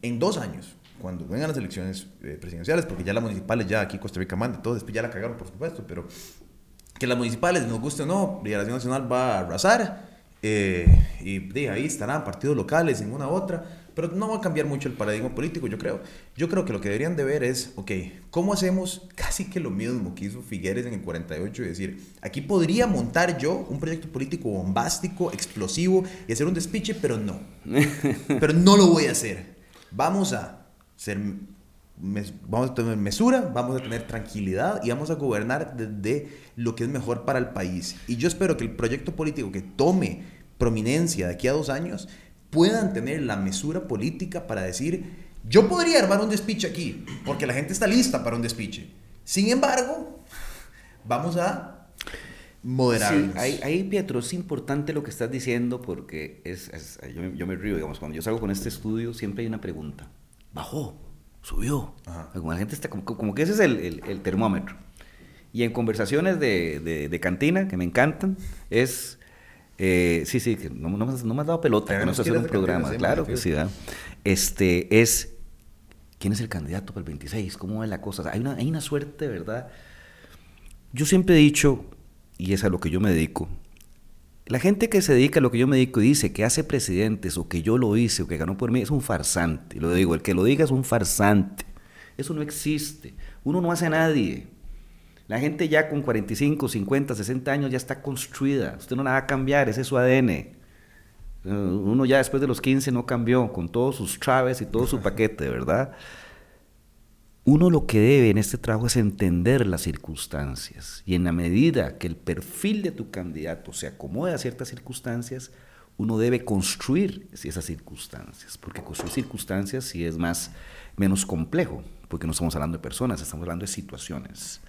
en dos años, cuando vengan las elecciones eh, presidenciales, porque ya las municipales, ya aquí Costa Rica manda, todo después ya la cagaron, por supuesto, pero que las municipales, nos guste o no, Liberación Nacional va a arrasar eh, y de ahí estarán partidos locales en una u otra, pero no va a cambiar mucho el paradigma político, yo creo. Yo creo que lo que deberían de ver es, ok, ¿cómo hacemos casi que lo mismo que hizo Figueres en el 48? Y decir, aquí podría montar yo un proyecto político bombástico, explosivo y hacer un despiche, pero no. pero no lo voy a hacer. Vamos a ser vamos a tener mesura, vamos a tener tranquilidad y vamos a gobernar desde lo que es mejor para el país. Y yo espero que el proyecto político que tome prominencia de aquí a dos años puedan tener la mesura política para decir Yo podría armar un despiche aquí, porque la gente está lista para un despiche. Sin embargo, vamos a moderarnos. Sí, ahí, Pietro, es importante lo que estás diciendo porque es, yo, me río, digamos, cuando yo salgo con este estudio siempre hay una pregunta. ¿Bajó? ¿Subió? Como la gente está, como, que ese es el, el, termómetro. Y en conversaciones de, de, cantina, que me encantan, es... Eh, sí, sí, que no, no, me has dado pelota, que no sé hacer un programa, claro que sí, Este, es, ¿quién es el candidato para el 26? ¿Cómo es la cosa? hay, una, hay una suerte, ¿verdad? Yo siempre he dicho, y es a lo que yo me dedico, la gente que se dedica a lo que yo me dedico y dice que hace presidentes o que yo lo hice o que ganó por mí es un farsante. Lo digo, el que lo diga es un farsante. Eso no existe. Uno no hace a nadie. La gente ya con 45, 50, 60 años ya está construida. Usted no la va a cambiar, ese es su ADN. Uno ya después de los 15 no cambió con todos sus traves y todo su paquete, ¿verdad? Uno lo que debe en este trabajo es entender las circunstancias y en la medida que el perfil de tu candidato se acomode a ciertas circunstancias, uno debe construir esas circunstancias, porque construir circunstancias sí es más menos complejo, porque no estamos hablando de personas, estamos hablando de situaciones.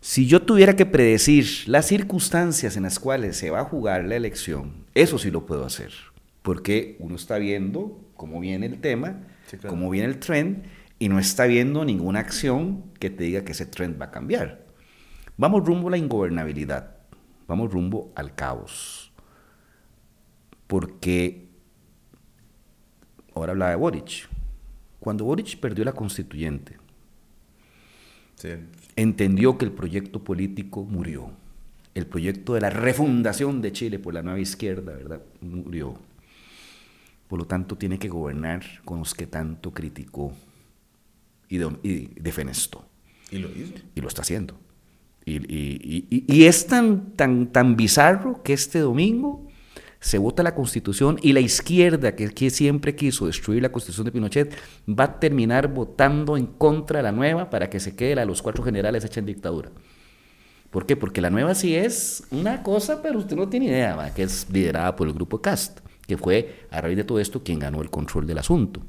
Si yo tuviera que predecir las circunstancias en las cuales se va a jugar la elección, eso sí lo puedo hacer, porque uno está viendo cómo viene el tema, cómo viene el trend y no está viendo ninguna acción que te diga que ese trend va a cambiar. Vamos rumbo a la ingobernabilidad, vamos rumbo al caos. Porque, ahora hablaba de Boric, cuando Boric perdió la constituyente, entendió que el proyecto político murió. El proyecto de la refundación de Chile por la nueva izquierda, ¿verdad? Murió. Por lo tanto, tiene que gobernar con los que tanto criticó y, de, y defenestó. Y lo hizo. Y lo está haciendo. Y, y, y, es tan, tan, tan bizarro que este domingo se vota la constitución y la izquierda, que, que, siempre quiso destruir la constitución de Pinochet, va a terminar votando en contra de la nueva para que se quede la de los cuatro generales hecha en dictadura. ¿Por qué? Porque la nueva sí es una cosa, pero usted no tiene idea, que es liderada por el grupo CAST, que fue a raíz de todo esto quien ganó el control del asunto.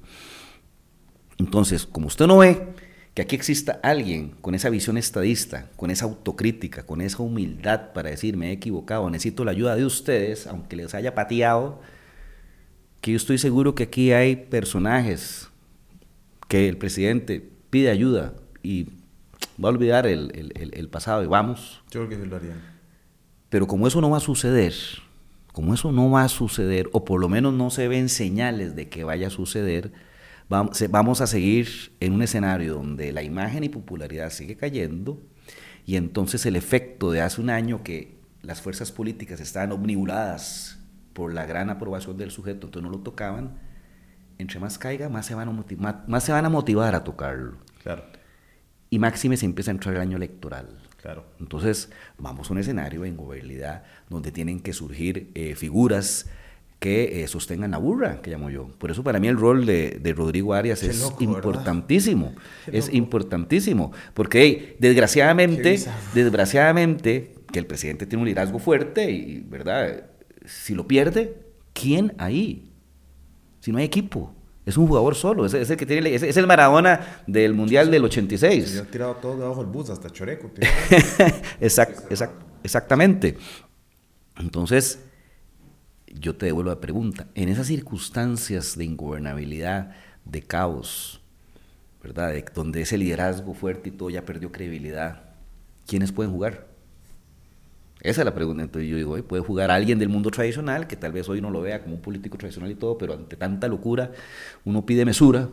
Entonces, como usted no ve que aquí exista alguien con esa visión estadista, con esa autocrítica, con esa humildad para decir me he equivocado, necesito la ayuda de ustedes, aunque les haya pateado, que yo estoy seguro que aquí hay personajes que el presidente pide ayuda y va a olvidar el, pasado y vamos. Yo creo que sí lo harían. Pero como eso no va a suceder, como eso no va a suceder, o por lo menos no se ven señales de que vaya a suceder, vamos a seguir en un escenario donde la imagen y popularidad sigue cayendo y entonces el efecto de hace un año que las fuerzas políticas estaban omnibuladas por la gran aprobación del sujeto, entonces no lo tocaban, entre más caiga, más se van a, motivar, más se van a, motivar a tocarlo. Claro. Y máxime se empieza a entrar el año electoral. Claro. Entonces, vamos a un escenario de ingobernabilidad donde tienen que surgir eh, figuras que eh, sostengan la burra, que llamo yo. Por eso para mí el rol de, Rodrigo Arias es importantísimo, es importantísimo, porque desgraciadamente, desgraciadamente, que el presidente tiene un liderazgo fuerte y, ¿verdad? Si lo pierde, ¿quién ahí? Si no hay equipo. Es un jugador solo, es, el que tiene, es, el Maradona del Mundial del 86. Se ha tirado todo debajo del bus, hasta Choreco. exactamente. Entonces, yo te devuelvo la pregunta. En esas circunstancias de ingobernabilidad, de caos, ¿verdad? donde ese liderazgo fuerte y todo ya perdió credibilidad, ¿quiénes pueden jugar? Esa es la pregunta. Entonces yo digo, puede jugar alguien del mundo tradicional, que tal vez hoy no lo vea como un político tradicional y todo, pero ante tanta locura uno pide mesura.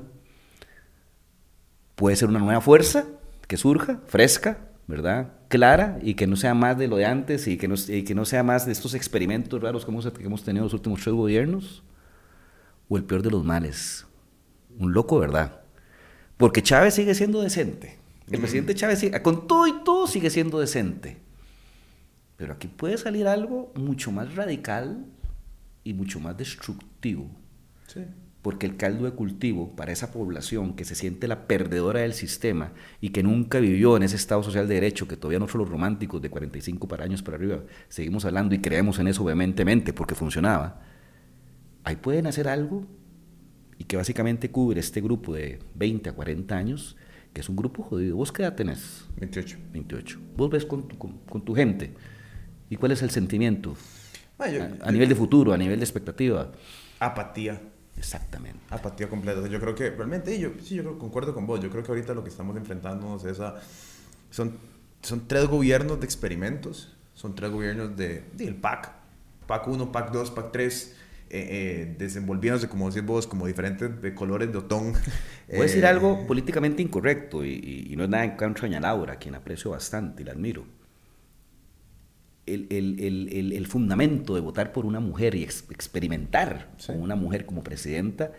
Puede ser una nueva fuerza que surja, fresca, ¿verdad? Clara y que no sea más de lo de antes y que no, que no sea más de estos experimentos raros que hemos, que hemos tenido los últimos tres gobiernos, o el peor de los males, un loco, ¿verdad? Porque Chávez sigue siendo decente. El presidente Chávez, con todo y todo, sigue siendo decente. Pero aquí puede salir algo mucho más radical y mucho más destructivo. Sí porque el caldo de cultivo para esa población que se siente la perdedora del sistema y que nunca vivió en ese estado social de derecho, que todavía nosotros los románticos de 45 para años para arriba seguimos hablando y creemos en eso vehementemente porque funcionaba, ahí pueden hacer algo y que básicamente cubre este grupo de 20 a 40 años, que es un grupo jodido. ¿Vos qué edad tenés? 28. 28. Vos ves con tu, con, con tu gente. ¿Y cuál es el sentimiento? Ma, yo- a, a nivel de futuro, a nivel de expectativa. Apatía. Exactamente. Apatía completa. Yo creo que realmente, yo, sí, yo concuerdo con vos. Yo creo que ahorita lo que estamos enfrentándonos es a. Son, son tres gobiernos de experimentos. Son tres gobiernos de, del PAC. PAC 1, PAC 2, PAC 3. Eh, eh, desenvolviéndose, como decís vos, como diferentes de colores de otón. Voy a decir Eh, algo políticamente incorrecto y, y- y no es nada en contra de Doña Laura, a quien aprecio bastante y la admiro. El, el- el- el- fundamento de votar por una mujer y ex- experimentar Sí. con una mujer como presidenta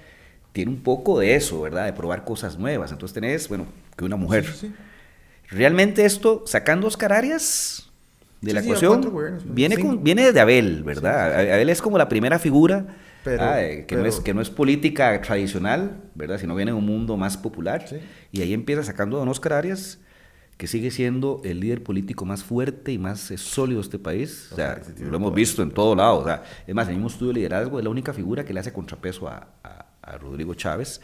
tiene un poco de eso, ¿verdad? De probar cosas nuevas. Entonces tenés, bueno, que una mujer. Sí, sí. Realmente esto, sacando Oscar Arias de la ecuación, ¿no? viene, con- viene desde Abel, ¿verdad? Abel es como la primera figura Pero- ah, eh, que, no pero- es, que no es política tradicional, ¿verdad? Sino viene de un mundo más popular. Y ahí empieza sacando a don Oscar Arias, que sigue siendo el líder político más fuerte y más eh, sólido de este país. O sea, sí, tiene lo hemos visto en todo lado. O sea, es más, el mismo estudio de liderazgo es la única figura que le hace contrapeso a, a- a Rodrigo Chávez.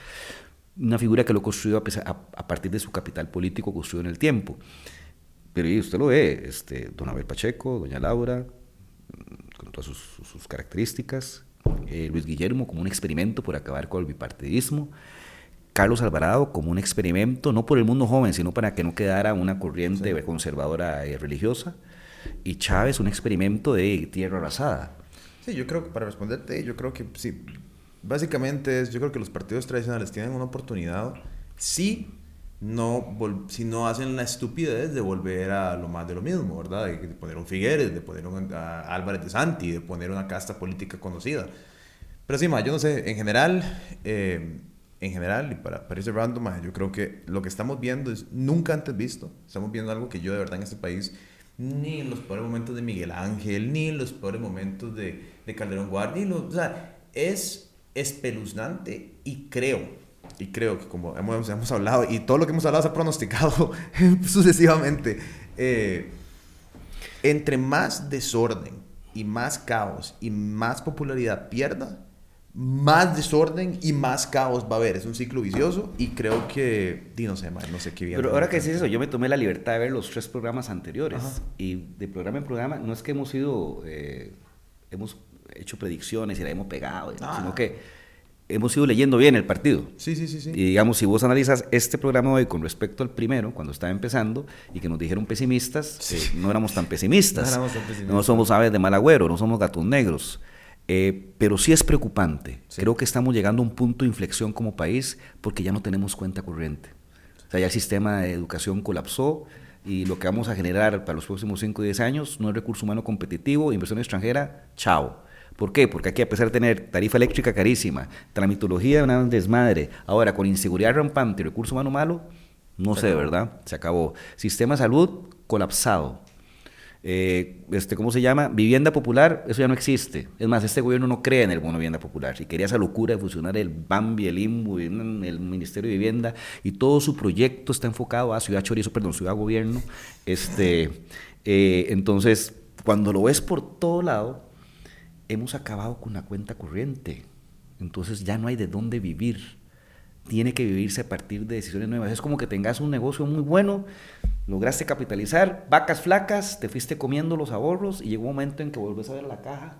Una figura que lo construyó a, pesar- a- partir de su capital político construido en el tiempo. Pero y usted lo ve, este, don Abel Pacheco, doña Laura, mm, con todas sus, sus- sus características, eh, Luis Guillermo como un experimento por acabar con el bipartidismo, Carlos Alvarado como un experimento, no por el mundo joven, sino para que no quedara una corriente conservadora y religiosa, y Chávez un experimento de tierra arrasada. Sí, yo creo que para responderte, yo creo que sí. Básicamente es, yo creo que los partidos tradicionales tienen una oportunidad si no, si no hacen la estupidez de volver a lo más de lo mismo, ¿verdad? De poner un Figueres, de poner un a Álvarez de Santi, de poner una casta política conocida. Pero sí, ma, yo no sé, en general, eh, en general, y para, para ir cerrando, ma, yo creo que lo que estamos viendo es nunca antes visto. Estamos viendo algo que yo de verdad en este país, ni en los peores momentos de Miguel Ángel, ni en los peores momentos de, de Calderón lo- o sea, es espeluznante y creo, y creo que como hemos, hemos hablado, y todo lo que hemos hablado se ha pronosticado sucesivamente, eh, entre más desorden y más caos y más popularidad pierda, más desorden y más caos va a haber. Es un ciclo vicioso y creo que, di, no sé, man, no sé qué bien. Pero ahora que dices eso, yo me tomé la libertad de ver los tres programas anteriores. Ajá. Y de programa en programa, no es que hemos ido, eh, hemos hecho predicciones y la hemos pegado, Ah. sino que hemos ido leyendo bien el partido. Sí, sí, sí, sí. Y digamos, si vos analizas este programa hoy con respecto al primero, cuando estaba empezando, y que nos dijeron pesimistas, Sí. eh, no éramos tan pesimistas. No éramos tan pesimistas. No somos aves de mal agüero, no somos gatos negros. Eh, pero sí es preocupante. Sí. Creo que estamos llegando a un punto de inflexión como país porque ya no tenemos cuenta corriente. O sea, ya el sistema de educación colapsó y lo que vamos a generar para los próximos 5 o 10 años no es recurso humano competitivo, inversión extranjera, chao. ¿Por qué? Porque aquí a pesar de tener tarifa eléctrica carísima, tramitología una desmadre, ahora con inseguridad rampante y recurso humano malo, no sé, ¿verdad? Se acabó. Sistema de salud colapsado. Eh, este, ¿Cómo se llama? Vivienda popular, eso ya no existe. Es más, este gobierno no cree en el bono vivienda popular. Si quería esa locura de fusionar el BAMBI, el IMBU, el Ministerio de Vivienda, y todo su proyecto está enfocado a Ciudad Chorizo, perdón, Ciudad Gobierno. Este, eh, entonces, cuando lo ves por todo lado, hemos acabado con la cuenta corriente. Entonces ya no hay de dónde vivir. Tiene que vivirse a partir de decisiones nuevas. Es como que tengas un negocio muy bueno, lograste capitalizar, vacas flacas, te fuiste comiendo los ahorros y llegó un momento en que volvés a ver la caja,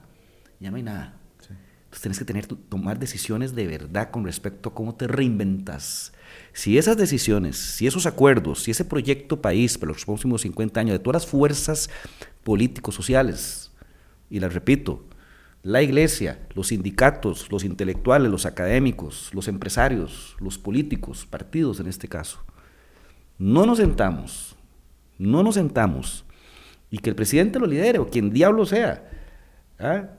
ya no hay nada. Sí. Entonces tienes que tener, tomar decisiones de verdad con respecto a cómo te reinventas. Si esas decisiones, si esos acuerdos, si ese proyecto país para los próximos 50 años de todas las fuerzas políticos, sociales, y las repito, la iglesia, los sindicatos, los intelectuales, los académicos, los empresarios, los políticos, partidos en este caso, no nos sentamos, no nos sentamos y que el presidente lo lidere o quien diablo sea, ¿ah?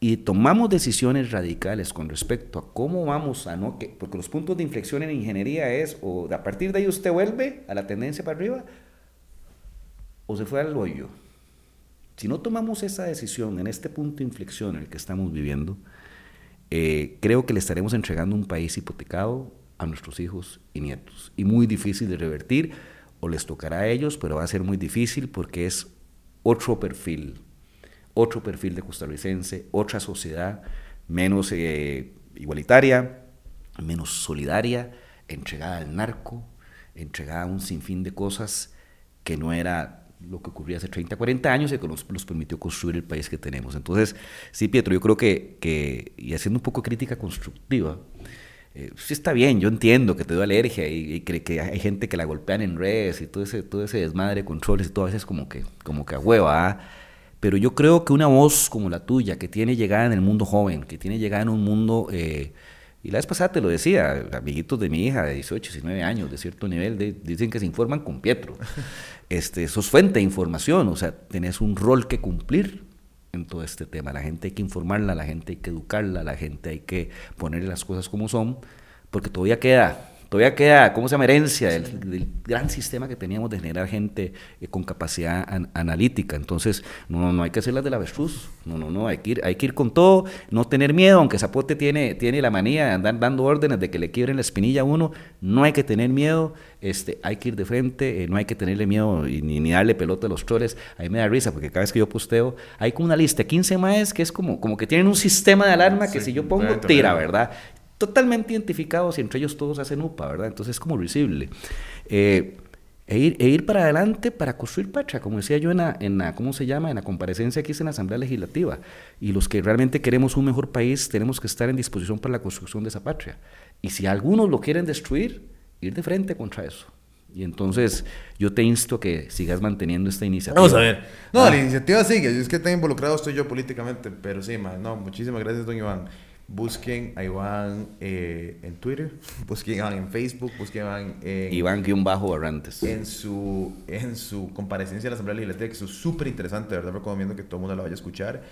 y tomamos decisiones radicales con respecto a cómo vamos a no que porque los puntos de inflexión en ingeniería es o a partir de ahí usted vuelve a la tendencia para arriba o se fue al hoyo. Si no tomamos esa decisión en este punto de inflexión en el que estamos viviendo, eh, creo que le estaremos entregando un país hipotecado a nuestros hijos y nietos. Y muy difícil de revertir, o les tocará a ellos, pero va a ser muy difícil porque es otro perfil, otro perfil de costarricense, otra sociedad menos eh, igualitaria, menos solidaria, entregada al narco, entregada a un sinfín de cosas que no era lo que ocurría hace 30, 40 años y que nos, permitió construir el país que tenemos. Entonces, sí, Pietro, yo creo que, que y haciendo un poco crítica constructiva, eh, sí está bien, yo entiendo que te da alergia y, cree que hay gente que la golpean en redes y todo ese, todo ese desmadre, controles y todo, a veces como que, como que a hueva, ¿ah? pero yo creo que una voz como la tuya, que tiene llegada en el mundo joven, que tiene llegada en un mundo... Eh, y la vez pasada te lo decía, amiguitos de mi hija de 18, 19 años, de cierto nivel, dicen que se informan con Pietro. Este, sos fuente de información, o sea, tenés un rol que cumplir en todo este tema. La gente hay que informarla, la gente hay que educarla, la gente hay que ponerle las cosas como son, porque todavía queda todavía queda, ¿cómo se llama? Herencia del, gran sistema que teníamos de generar gente eh, con capacidad analítica. Entonces, no, no hay que hacer las de la avestruz, no, no, no, hay que, ir, hay que ir con todo, no tener miedo, aunque Zapote tiene, tiene la manía de andar dando órdenes de que le quiebren la espinilla a uno, no hay que tener miedo, este, hay que ir de frente, eh, no hay que tenerle miedo y, ni, ni, darle pelota a los troles. A mí me da risa porque cada vez que yo posteo, hay como una lista de 15 más que es como, como que tienen un sistema de alarma que si yo pongo, tira, ¿verdad? Totalmente identificados y entre ellos todos hacen UPA, ¿verdad? Entonces es como risible. Eh, e, ir, e, ir, para adelante para construir patria, como decía yo en la, en la, ¿cómo se llama? En la comparecencia aquí en la Asamblea Legislativa. Y los que realmente queremos un mejor país tenemos que estar en disposición para la construcción de esa patria. Y si algunos lo quieren destruir, ir de frente contra eso. Y entonces yo te insto a que sigas manteniendo esta iniciativa. Vamos a ver. No, ah. la iniciativa sigue. Es que está involucrado estoy yo políticamente, pero sí, man. No, muchísimas gracias, don Iván. Busquen a Iván eh, en Twitter, busquen a Iván en Facebook, busquen a Iván en... Iván-Barrantes. En su, en su comparecencia en la Asamblea Legislativa, que es súper interesante, de verdad recomiendo que todo el mundo la vaya a escuchar.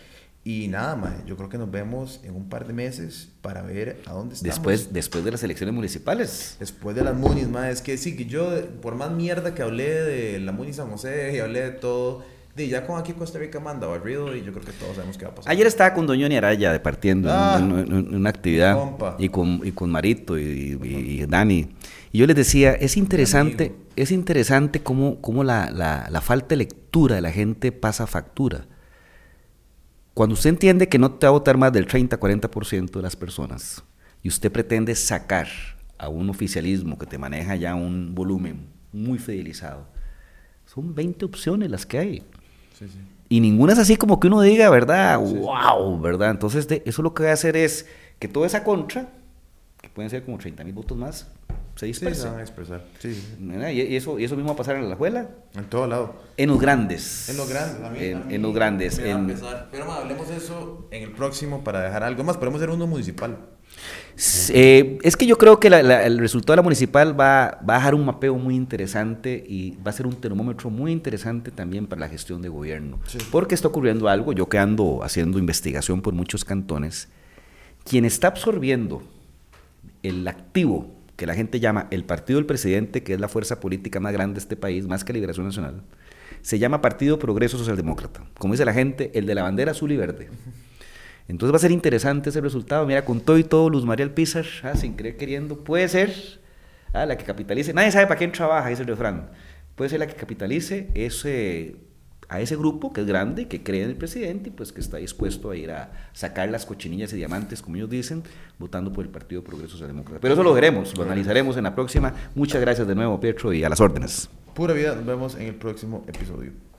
Y nada, más, yo creo que nos vemos en un par de meses para ver a dónde estamos. Después, después de las elecciones municipales. Después de las munis, más es que sí, que yo, por más mierda que hablé de la Muni San José y hablé de todo y ya con aquí Costa Rica manda barrido y yo creo que todos sabemos qué va a pasar. Ayer estaba con Doñoni Araya departiendo ah, en, una actividad y con, y con Marito y, Dani. Y yo les decía, es interesante, es interesante cómo, cómo la, la, la, falta de lectura de la gente pasa factura. Cuando usted entiende que no te va a votar más del 30-40% de las personas y usted pretende sacar a un oficialismo que te maneja ya un volumen muy fidelizado, son 20 opciones las que hay. Y ninguna es así como que uno diga, ¿verdad? ¡Wow! ¿Verdad? Entonces, eso lo que va a hacer es que toda esa contra, que pueden ser como 30 mil votos más, se disperse. Y, eso, y eso mismo va a pasar en la escuela. En todo lado. En los grandes. En los grandes, a en, los grandes. Pero hablemos de eso en el próximo para dejar algo más. Podemos hacer uno municipal. Eh, es que yo creo que el resultado de la municipal va, va, a dejar un mapeo muy interesante y va a ser un termómetro muy interesante también para la gestión de gobierno. Porque está ocurriendo algo, yo que ando haciendo investigación por muchos cantones, quien está absorbiendo el activo que la gente llama el partido del presidente, que es la fuerza política más grande de este país, más que Liberación Nacional, se llama Partido Progreso Socialdemócrata. Como dice la gente, el de la bandera azul y verde. Entonces va a ser interesante ese resultado. Mira, con todo y todo, Luz María Alpizar, ah, sin creer queriendo, puede ser ah, la que capitalice. Nadie sabe para quién trabaja, dice el refrán. Puede ser la que capitalice ese, a ese grupo que es grande, que cree en el presidente y pues que está dispuesto a ir a sacar las cochinillas y diamantes, como ellos dicen, votando por el Partido Progreso Socialdemócrata. Pero eso lo veremos, lo analizaremos en la próxima. Muchas gracias de nuevo, Pietro, y a las órdenes. Pura vida, nos vemos en el próximo episodio.